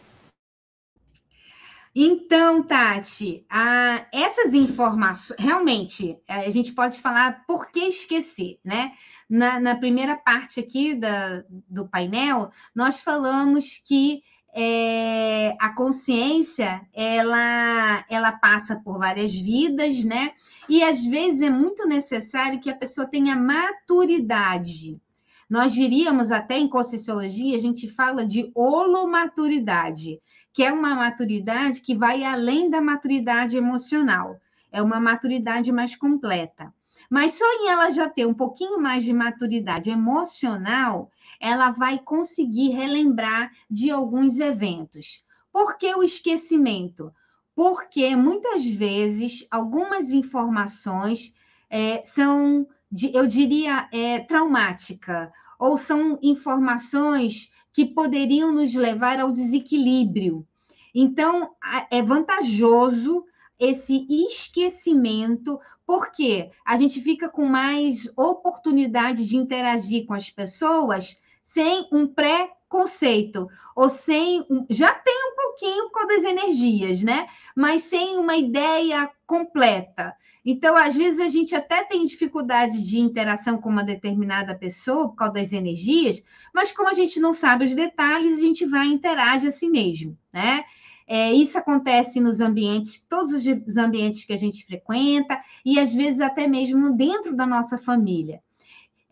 Então, Tati, a, essas informações, realmente, a gente pode falar por que esquecer, né? Na, na primeira parte aqui da, do painel, nós falamos que é, a consciência ela, ela passa por várias vidas, né? E às vezes é muito necessário que a pessoa tenha maturidade. Nós diríamos até em Conscienciologia, a gente fala de holomaturidade, que é uma maturidade que vai além da maturidade emocional, é uma maturidade mais completa. Mas só em ela já ter um pouquinho mais de maturidade emocional, ela vai conseguir relembrar de alguns eventos. Por que o esquecimento? Porque muitas vezes algumas informações é, são, eu diria, é, traumática, ou são informações que poderiam nos levar ao desequilíbrio. Então, é vantajoso esse esquecimento, porque a gente fica com mais oportunidade de interagir com as pessoas sem um pré-conceito, ou sem. Já tem um pouquinho com das energias, né? Mas sem uma ideia completa. Então, às vezes, a gente até tem dificuldade de interação com uma determinada pessoa por causa das energias, mas como a gente não sabe os detalhes, a gente vai interagir assim mesmo, né? É, isso acontece nos ambientes, todos os ambientes que a gente frequenta, e às vezes até mesmo dentro da nossa família.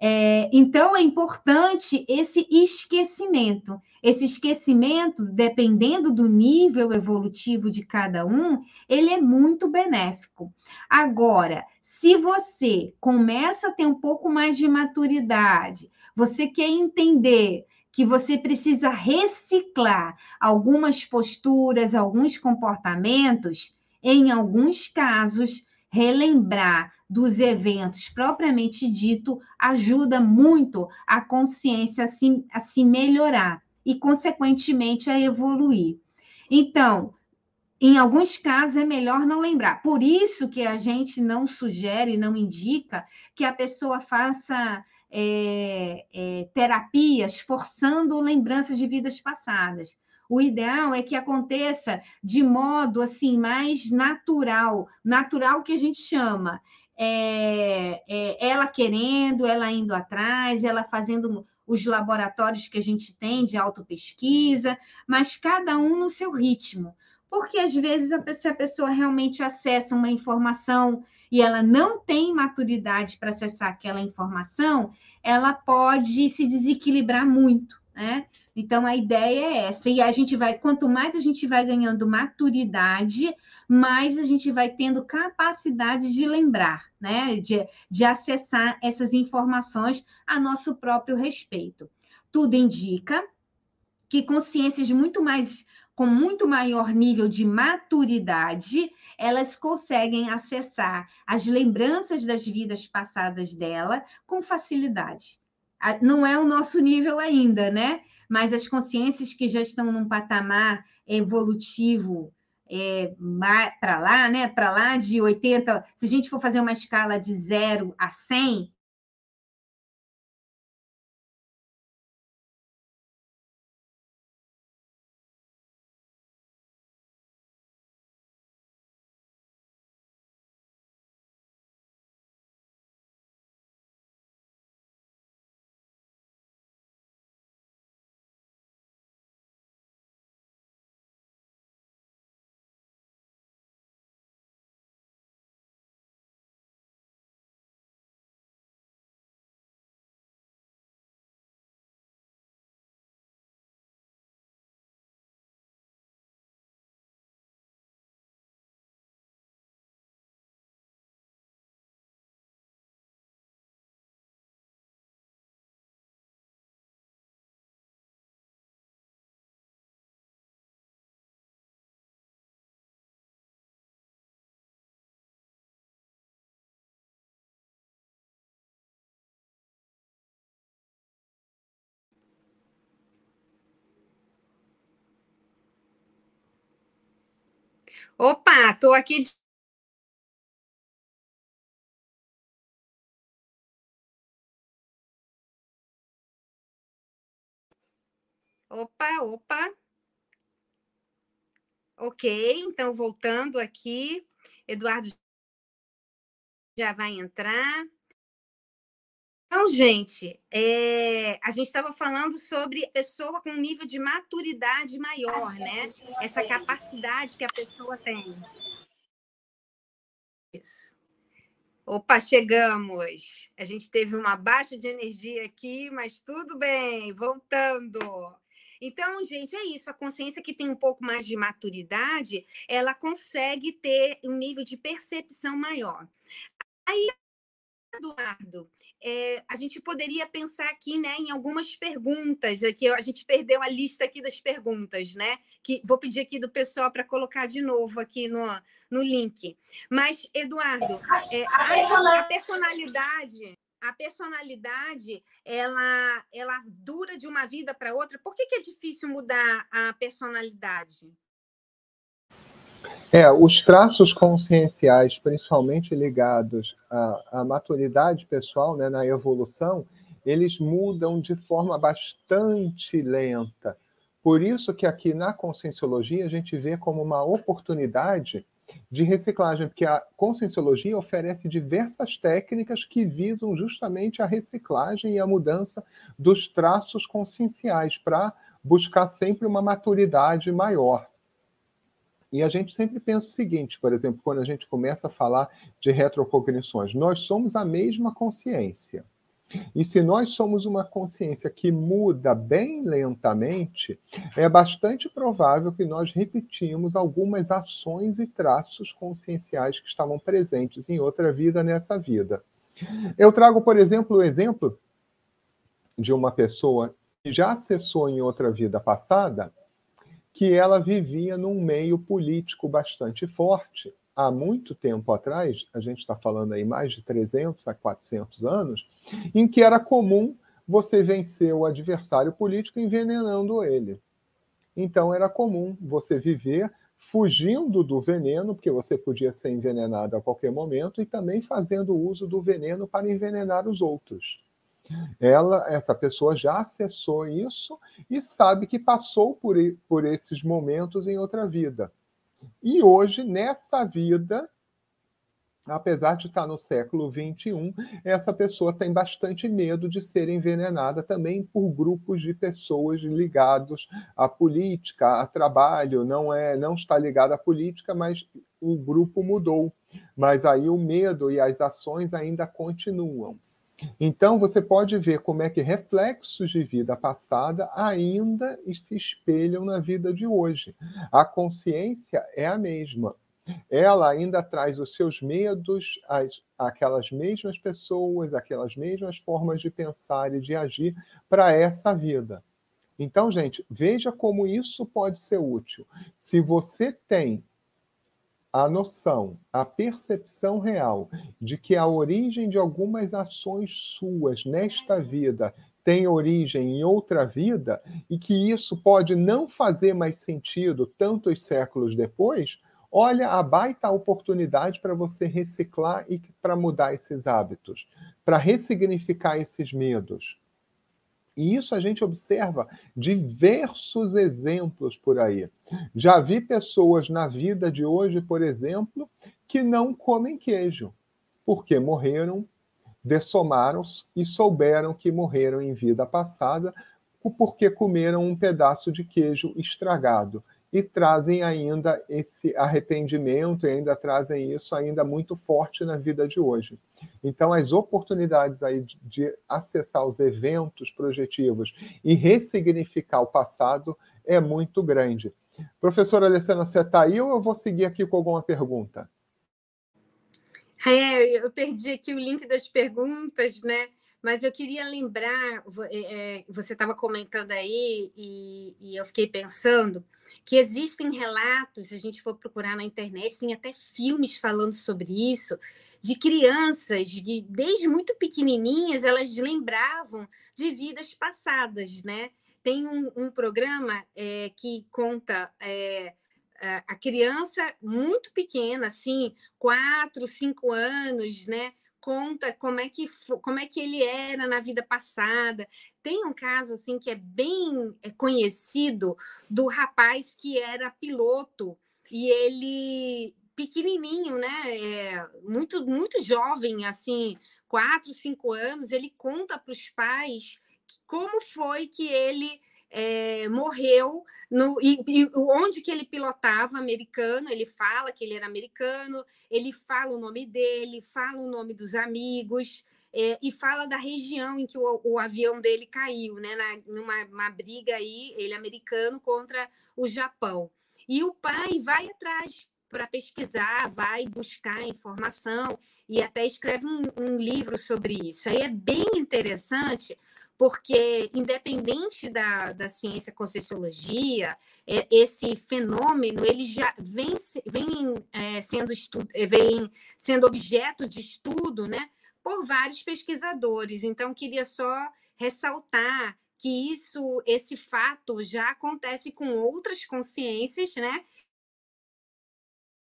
É, então, é importante esse esquecimento. Esse esquecimento, dependendo do nível evolutivo de cada um, ele é muito benéfico. Agora, se você começa a ter um pouco mais de maturidade, você quer entender que você precisa reciclar algumas posturas, alguns comportamentos, em alguns casos, relembrar dos eventos propriamente dito ajuda muito a consciência a se, a se melhorar e, consequentemente, a evoluir. Então, em alguns casos é melhor não lembrar. Por isso que a gente não sugere, não indica que a pessoa faça é, é, terapias forçando lembranças de vidas passadas. O ideal é que aconteça de modo assim mais natural, natural que a gente chama. É, é, ela querendo, ela indo atrás, ela fazendo os laboratórios que a gente tem de autopesquisa, mas cada um no seu ritmo. Porque às vezes a pessoa, a pessoa realmente acessa uma informação e ela não tem maturidade para acessar aquela informação, ela pode se desequilibrar muito, né? Então a ideia é essa. E a gente vai, quanto mais a gente vai ganhando maturidade, mais a gente vai tendo capacidade de lembrar, né? De, de acessar essas informações a nosso próprio respeito. Tudo indica que consciências muito mais com muito maior nível de maturidade, elas conseguem acessar as lembranças das vidas passadas dela com facilidade. Não é o nosso nível ainda, né? Mas as consciências que já estão num patamar evolutivo é, para lá, né? Para lá de 80, se a gente for fazer uma escala de 0 a 100, Opa, estou aqui. De... Opa, opa. Ok, então voltando aqui, Eduardo já vai entrar. Então, gente, é, a gente estava falando sobre pessoa com nível de maturidade maior, né? Essa capacidade que a pessoa tem. Isso. Opa, chegamos. A gente teve uma baixa de energia aqui, mas tudo bem, voltando. Então, gente, é isso. A consciência que tem um pouco mais de maturidade, ela consegue ter um nível de percepção maior. Aí, Eduardo, é, a gente poderia pensar aqui né, em algumas perguntas. Aqui, a gente perdeu a lista aqui das perguntas, né? Que vou pedir aqui do pessoal para colocar de novo aqui no, no link. Mas, Eduardo, é, a, a personalidade a personalidade ela ela dura de uma vida para outra. Por que, que é difícil mudar a personalidade? É, os traços conscienciais, principalmente ligados à, à maturidade pessoal, né, na evolução, eles mudam de forma bastante lenta. Por isso que aqui na conscienciologia a gente vê como uma oportunidade de reciclagem, porque a conscienciologia oferece diversas técnicas que visam justamente a reciclagem e a mudança dos traços conscienciais para buscar sempre uma maturidade maior. E a gente sempre pensa o seguinte, por exemplo, quando a gente começa a falar de retrocognições, nós somos a mesma consciência. E se nós somos uma consciência que muda bem lentamente, é bastante provável que nós repetimos algumas ações e traços conscienciais que estavam presentes em outra vida nessa vida. Eu trago, por exemplo, o exemplo de uma pessoa que já acessou em outra vida passada que ela vivia num meio político bastante forte. Há muito tempo atrás, a gente está falando aí mais de 300 a 400 anos, em que era comum você vencer o adversário político envenenando ele. Então era comum você viver fugindo do veneno, porque você podia ser envenenado a qualquer momento, e também fazendo uso do veneno para envenenar os outros. Ela, essa pessoa já acessou isso e sabe que passou por, por esses momentos em outra vida. E hoje, nessa vida, apesar de estar no século XXI, essa pessoa tem bastante medo de ser envenenada também por grupos de pessoas ligados à política, a trabalho, não é, não está ligado à política, mas o grupo mudou. Mas aí o medo e as ações ainda continuam. Então você pode ver como é que reflexos de vida passada ainda se espelham na vida de hoje. A consciência é a mesma, ela ainda traz os seus medos, as, aquelas mesmas pessoas, aquelas mesmas formas de pensar e de agir para essa vida. Então, gente, veja como isso pode ser útil. Se você tem a noção, a percepção real de que a origem de algumas ações suas nesta vida tem origem em outra vida e que isso pode não fazer mais sentido tantos séculos depois, Olha a baita oportunidade para você reciclar e para mudar esses hábitos, para ressignificar esses medos. E isso a gente observa diversos exemplos por aí. Já vi pessoas na vida de hoje, por exemplo, que não comem queijo, porque morreram, dessomaram e souberam que morreram em vida passada porque comeram um pedaço de queijo estragado e trazem ainda esse arrependimento e ainda trazem isso ainda muito forte na vida de hoje. Então, as oportunidades aí de, de acessar os eventos projetivos e ressignificar o passado é muito grande. Professora Alessandra, você está aí ou eu vou seguir aqui com alguma pergunta? É, eu perdi aqui o link das perguntas, né? Mas eu queria lembrar, é, você estava comentando aí, e, e, eu fiquei pensando que existem relatos, se a gente for procurar na internet, tem até filmes falando sobre isso, de crianças que, desde muito pequenininhas, elas lembravam de vidas passadas, né? Tem um, um programa é, que conta é, a criança muito pequena, assim, quatro, cinco anos, né? Conta como é que como é que ele era na vida passada. Tem um caso assim que é bem é, conhecido do rapaz que era piloto e ele pequenininho, né? É, muito muito jovem, assim, quatro, cinco anos. Ele conta para os pais como foi que ele é, morreu no, e, e, onde que ele pilotava americano, ele fala que ele era americano, ele fala o nome dele, fala o nome dos amigos, é, e fala da região em que o, o avião dele caiu, né, na, numa briga aí, ele americano contra o Japão. E o pai vai atrás para pesquisar, vai buscar informação e até escreve um, um, livro sobre isso. Aí é bem interessante, porque, independente da, da ciência conscienciologia, é, esse fenômeno ele já vem, vem, é, sendo estudo, é, vem sendo objeto de estudo né, por vários pesquisadores. Então, queria só ressaltar que isso, esse fato já acontece com outras consciências, né?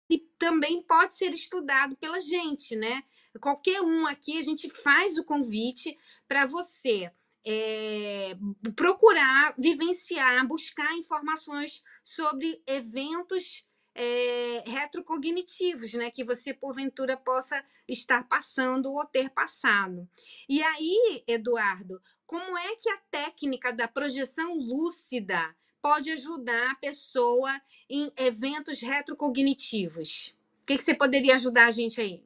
E também pode ser estudado pela gente, né? Qualquer um aqui, a gente faz o convite para você é, procurar vivenciar, buscar informações sobre eventos é, retrocognitivos, né, que você porventura possa estar passando ou ter passado. E aí, Eduardo, como é que a técnica da projeção lúcida pode ajudar a pessoa em eventos retrocognitivos? O que, que você poderia ajudar a gente aí?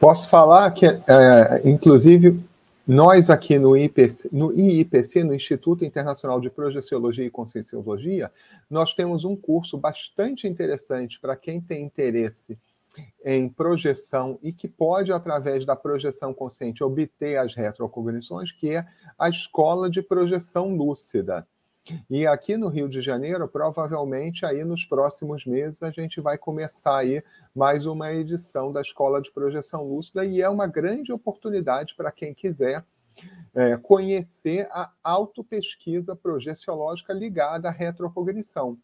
Posso falar que, é, inclusive, nós aqui no IPC, no IIPC, no Instituto Internacional de Projeciologia e Conscienciologia, nós temos um curso bastante interessante para quem tem interesse em projeção e que pode, através da projeção consciente, obter as retrocognições, que é a Escola de Projeção Lúcida. E aqui no Rio de Janeiro, provavelmente aí nos próximos meses a gente vai começar aí mais uma edição da Escola de Projeção Lúcida e é uma grande oportunidade para quem quiser é, conhecer a autopesquisa projeciológica ligada à retrocognição.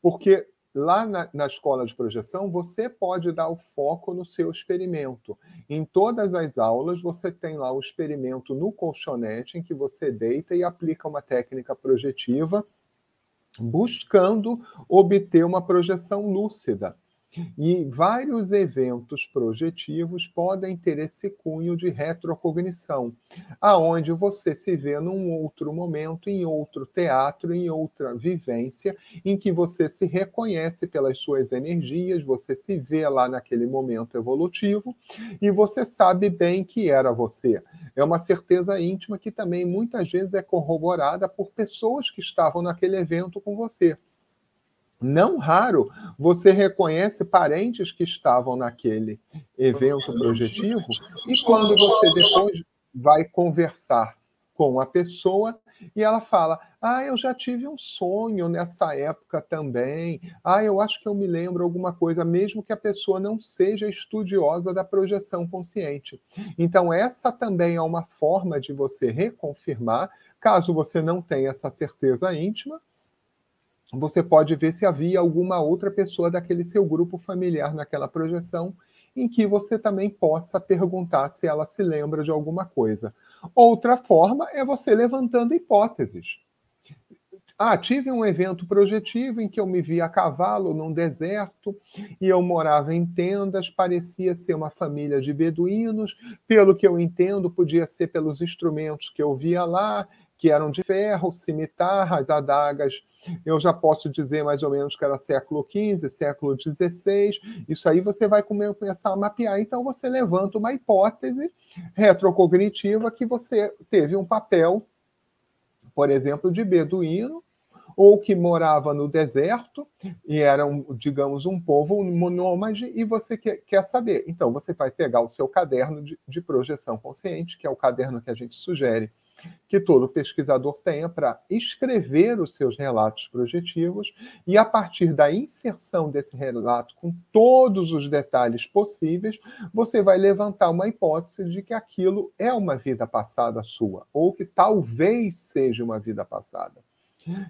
Porque lá na, na, escola de projeção, você pode dar o foco no seu experimento. Em todas as aulas, você tem lá o experimento no colchonete, em que você deita e aplica uma técnica projetiva, buscando obter uma projeção lúcida. E vários eventos projetivos podem ter esse cunho de retrocognição, aonde você se vê num outro momento, em outro teatro, em outra vivência, em que você se reconhece pelas suas energias, você se vê lá naquele momento evolutivo e você sabe bem que era você. É uma certeza íntima que também muitas vezes é corroborada por pessoas que estavam naquele evento com você. Não raro, você reconhece parentes que estavam naquele evento projetivo e quando você depois vai conversar com a pessoa e ela fala: Ah, eu já tive um sonho nessa época também. Ah, eu acho que eu me lembro alguma coisa, mesmo que a pessoa não seja estudiosa da projeção consciente. Então, essa também é uma forma de você reconfirmar, caso você não tenha essa certeza íntima, você pode ver se havia alguma outra pessoa daquele seu grupo familiar naquela projeção, em que você também possa perguntar se ela se lembra de alguma coisa. Outra forma é você levantando hipóteses. Ah, tive um evento projetivo em que eu me vi a cavalo num deserto e eu morava em tendas, parecia ser uma família de beduínos, pelo que eu entendo, podia ser pelos instrumentos que eu via lá, que eram de ferro, cimitarras, adagas eu já posso dizer mais ou menos que era século XV, século XVI. Isso aí você vai começar a mapear. Então você levanta uma hipótese retrocognitiva que você teve um papel, por exemplo, de beduíno, ou que morava no deserto e era, um, digamos, um povo nômade, e você quer, quer, saber. Então, você vai pegar o seu caderno de, de projeção consciente, que é o caderno que a gente sugere que todo pesquisador tenha para escrever os seus relatos projetivos e, a partir da inserção desse relato com todos os detalhes possíveis, você vai levantar uma hipótese de que aquilo é uma vida passada sua, ou que talvez seja uma vida passada.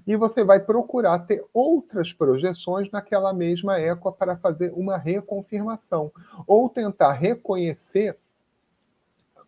E você vai procurar ter outras projeções naquela mesma época para fazer uma reconfirmação, ou tentar reconhecer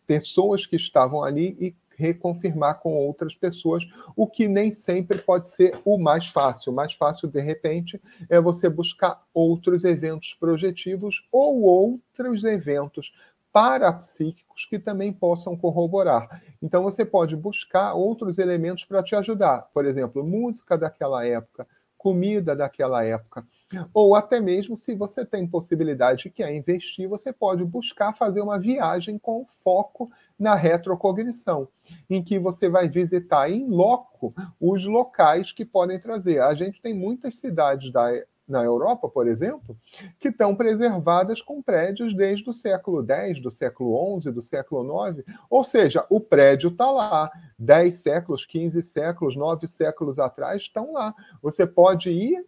pessoas que estavam ali e reconfirmar com outras pessoas, o que nem sempre pode ser o mais fácil. O mais fácil, de repente, é você buscar outros eventos projetivos ou outros eventos parapsíquicos que também possam corroborar. Então, você pode buscar outros elementos para te ajudar. Por exemplo, música daquela época, comida daquela época. Ou até mesmo, se você tem possibilidade e quer investir, você pode buscar fazer uma viagem com foco na retrocognição, em que você vai visitar em loco os locais que podem trazer. A gente tem muitas cidades da, na Europa, por exemplo, que estão preservadas com prédios desde o século X, do século XI, do século IX. Ou seja, o prédio está lá. Dez séculos, 15 séculos, nove séculos atrás estão lá. Você pode ir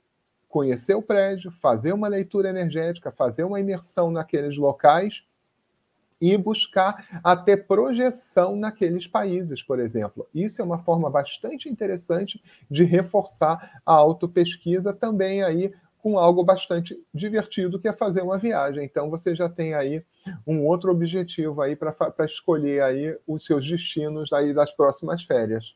conhecer o prédio, fazer uma leitura energética, fazer uma imersão naqueles locais e buscar até projeção naqueles países, por exemplo. Isso é uma forma bastante interessante de reforçar a autopesquisa também aí com algo bastante divertido, que é fazer uma viagem. Então você já tem aí um outro objetivo aí para escolher aí os seus destinos aí das próximas férias.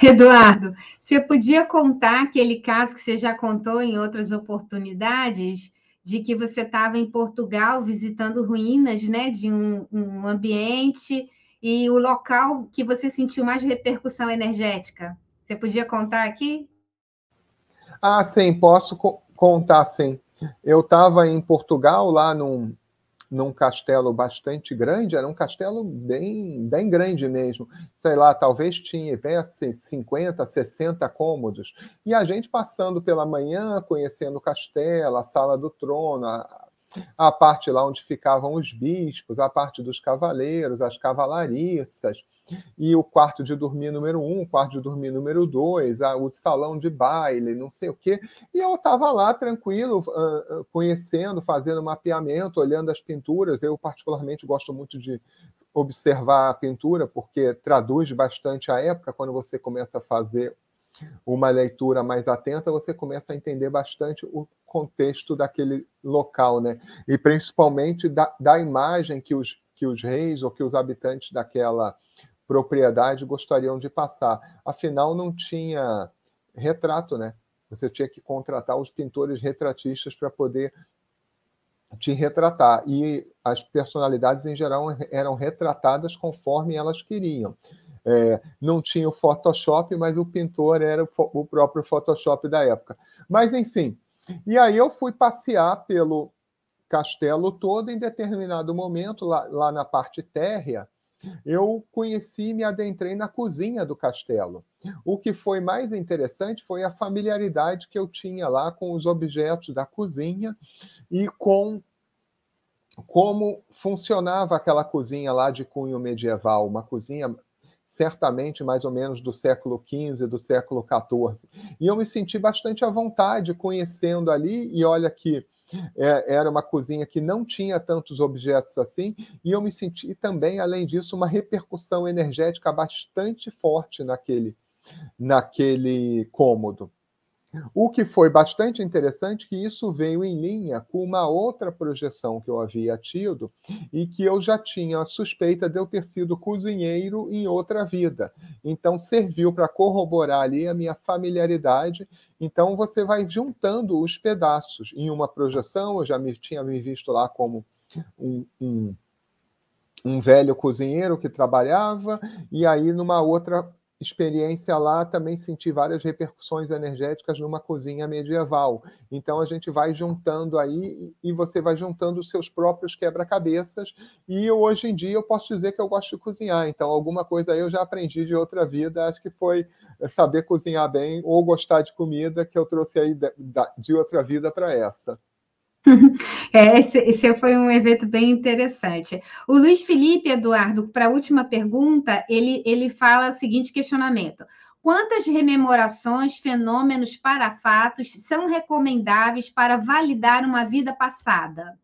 Eduardo, você podia contar aquele caso que você já contou em outras oportunidades, de que você estava em Portugal visitando ruínas né, de um, um, ambiente e o local que você sentiu mais repercussão energética. Você podia contar aqui? Ah, sim, posso co contar sim. Eu estava em Portugal, lá num, num castelo bastante grande, era um castelo bem, bem grande mesmo. Sei lá, talvez tivesse 50, 60 cômodos. E a gente passando pela manhã, conhecendo o castelo, a sala do trono, a, a parte lá onde ficavam os bispos, a parte dos cavaleiros, as cavalariças, e o quarto de dormir número um, o quarto de dormir número dois, o salão de baile, não sei o quê. E eu estava lá tranquilo, conhecendo, fazendo mapeamento, olhando as pinturas. Eu, particularmente, gosto muito de observar a pintura, porque traduz bastante a época. Quando você começa a fazer uma leitura mais atenta, você começa a entender bastante o contexto daquele local, né? E principalmente da, da imagem que os, que os reis ou que os habitantes daquela propriedade gostariam de passar. Afinal, não tinha retrato, né? Você tinha que contratar os pintores retratistas para poder te retratar. E as personalidades, em geral, eram retratadas conforme elas queriam. É, não tinha o Photoshop, mas o pintor era o próprio Photoshop da época. Mas, enfim. E aí eu fui passear pelo castelo todo em determinado momento, lá, lá na parte térrea, eu conheci e me adentrei na cozinha do castelo. O que foi mais interessante foi a familiaridade que eu tinha lá com os objetos da cozinha e com como funcionava aquela cozinha lá de cunho medieval, uma cozinha certamente mais ou menos do século XV, do século XIV. E eu me senti bastante à vontade conhecendo ali, e olha que é, era uma cozinha que não tinha tantos objetos assim, e eu me senti também, além disso, uma repercussão energética bastante forte naquele, naquele cômodo. O que foi bastante interessante que isso veio em linha com uma outra projeção que eu havia tido e que eu já tinha a suspeita de eu ter sido cozinheiro em outra vida. Então serviu para corroborar ali a minha familiaridade. Então você vai juntando os pedaços. Em uma projeção eu já me, tinha me visto lá como um, um um velho cozinheiro que trabalhava, e aí numa outra experiência lá também senti várias repercussões energéticas numa cozinha medieval. Então a gente vai juntando aí e você vai juntando os seus próprios quebra-cabeças. E hoje em dia eu posso dizer que eu gosto de cozinhar. Então alguma coisa aí eu já aprendi de outra vida. Acho que foi saber cozinhar bem ou gostar de comida que eu trouxe aí de outra vida para essa. É, esse, esse, foi um evento bem interessante. O Luiz Felipe Eduardo, para a última pergunta, ele, ele fala o seguinte questionamento: quantas rememorações, fenômenos para fatos são recomendáveis para validar uma vida passada?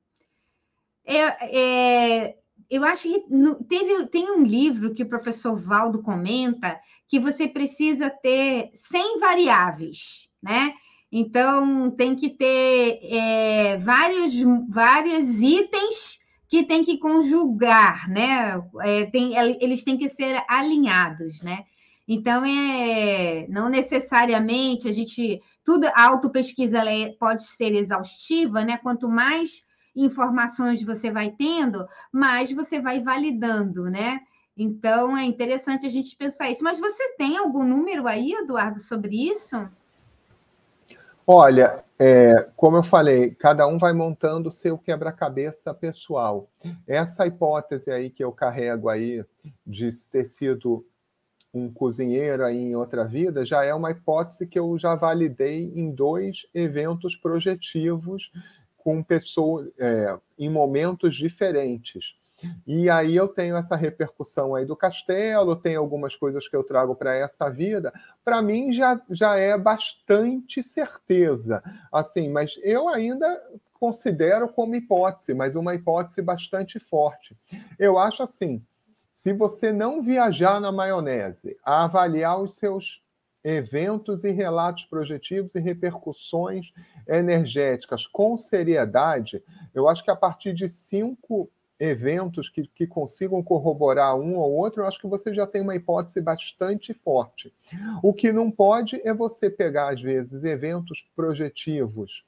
É, é, eu acho que teve, tem um livro que o professor Valdo comenta que você precisa ter 100 variáveis, né? Então, tem que ter é, vários, vários itens que tem que conjugar, né? É, tem, eles têm que ser alinhados, né? Então, é, não necessariamente a gente. Tudo, a autopesquisa é, pode ser exaustiva, né? Quanto mais informações você vai tendo, mais você vai validando, né? Então, é interessante a gente pensar isso. Mas você tem algum número aí, Eduardo, sobre isso? Olha, é, como eu falei, cada um vai montando o seu quebra-cabeça pessoal. Essa hipótese aí que eu carrego aí de ter sido um cozinheiro aí em outra vida já é uma hipótese que eu já validei em dois eventos projetivos com pessoas é, em momentos diferentes. E aí eu tenho essa repercussão aí do castelo, tem algumas coisas que eu trago para essa vida. Para mim já, já é bastante certeza, assim, mas eu ainda considero como hipótese, mas uma hipótese bastante forte. Eu acho assim, se você não viajar na maionese, a avaliar os seus eventos e relatos projetivos e repercussões energéticas com seriedade, eu acho que a partir de cinco eventos que, que consigam corroborar um ou outro, eu acho que você já tem uma hipótese bastante forte. O que não pode é você pegar, às vezes, eventos projetivos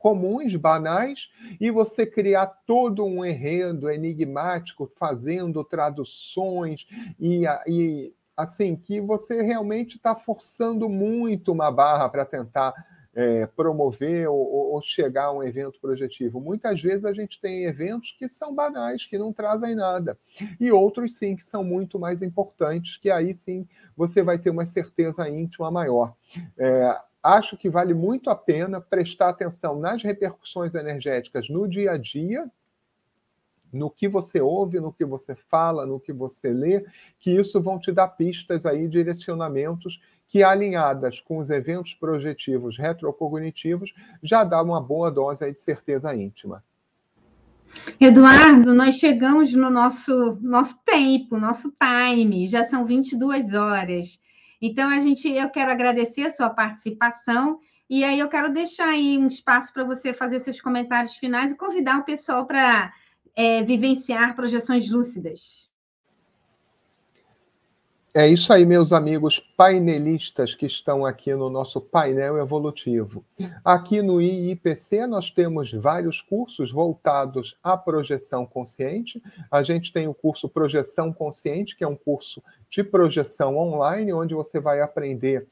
comuns, banais, e você criar todo um enredo enigmático, fazendo traduções e, e assim, que você realmente está forçando muito uma barra para tentar é, promover ou, ou, chegar a um evento projetivo. Muitas vezes a gente tem eventos que são banais, que não trazem nada, e outros sim que são muito mais importantes, que aí sim você vai ter uma certeza íntima maior. É, acho que vale muito a pena prestar atenção nas repercussões energéticas no dia a dia no que você ouve, no que você fala, no que você lê, que isso vão te dar pistas aí, direcionamentos que alinhadas com os eventos projetivos retrocognitivos já dá uma boa dose de certeza íntima. Eduardo, nós chegamos no nosso nosso tempo, nosso time, já são 22 horas. Então a gente eu quero agradecer a sua participação e aí eu quero deixar aí um espaço para você fazer seus comentários finais e convidar o pessoal para é, vivenciar projeções lúcidas. É isso aí, meus amigos painelistas que estão aqui no nosso painel evolutivo. Aqui no IIPC nós temos vários cursos voltados à projeção consciente. A gente tem o curso Projeção Consciente, que é um curso de projeção online, onde você vai aprender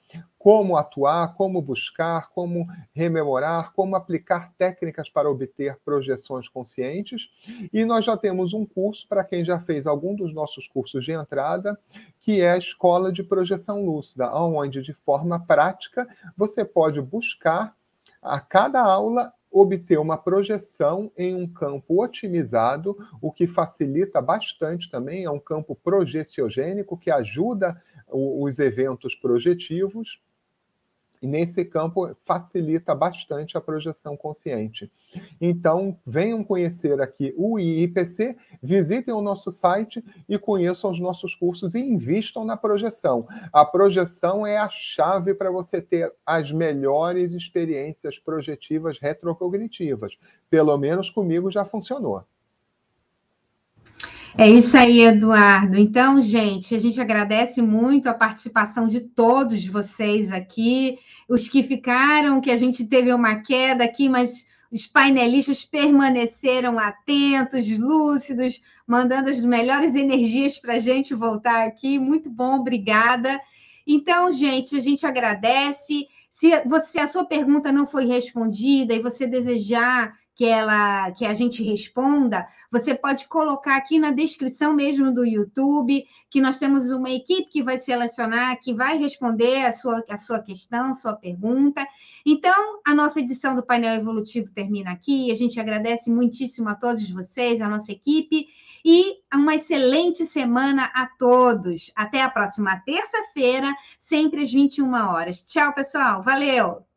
como atuar, como buscar, como rememorar, como aplicar técnicas para obter projeções conscientes. E nós já temos um curso para quem já fez algum dos nossos cursos de entrada, que é a Escola de Projeção Lúcida, onde de forma prática você pode buscar a cada aula obter uma projeção em um campo otimizado, o que facilita bastante também, é um campo projeciogênico que ajuda os eventos projetivos e nesse campo facilita bastante a projeção consciente. Então, venham conhecer aqui o IIPC, visitem o nosso site e conheçam os nossos cursos e invistam na projeção. A projeção é a chave para você ter as melhores experiências projetivas retrocognitivas. Pelo menos comigo já funcionou. É isso aí, Eduardo. Então, gente, a gente agradece muito a participação de todos vocês aqui, os que ficaram, que a gente teve uma queda aqui, mas os painelistas permaneceram atentos, lúcidos, mandando as melhores energias para a gente voltar aqui. Muito bom, obrigada. Então, gente, a gente agradece. Se você a sua pergunta não foi respondida e você desejar que ela que a gente responda, você pode colocar aqui na descrição mesmo do YouTube, que nós temos uma equipe que vai selecionar, que vai responder a sua, a sua questão, sua pergunta. Então, a nossa edição do painel evolutivo termina aqui. A gente agradece muitíssimo a todos vocês, a nossa equipe, e uma excelente semana a todos. Até a próxima terça-feira, sempre às 21 horas. Tchau, pessoal. Valeu!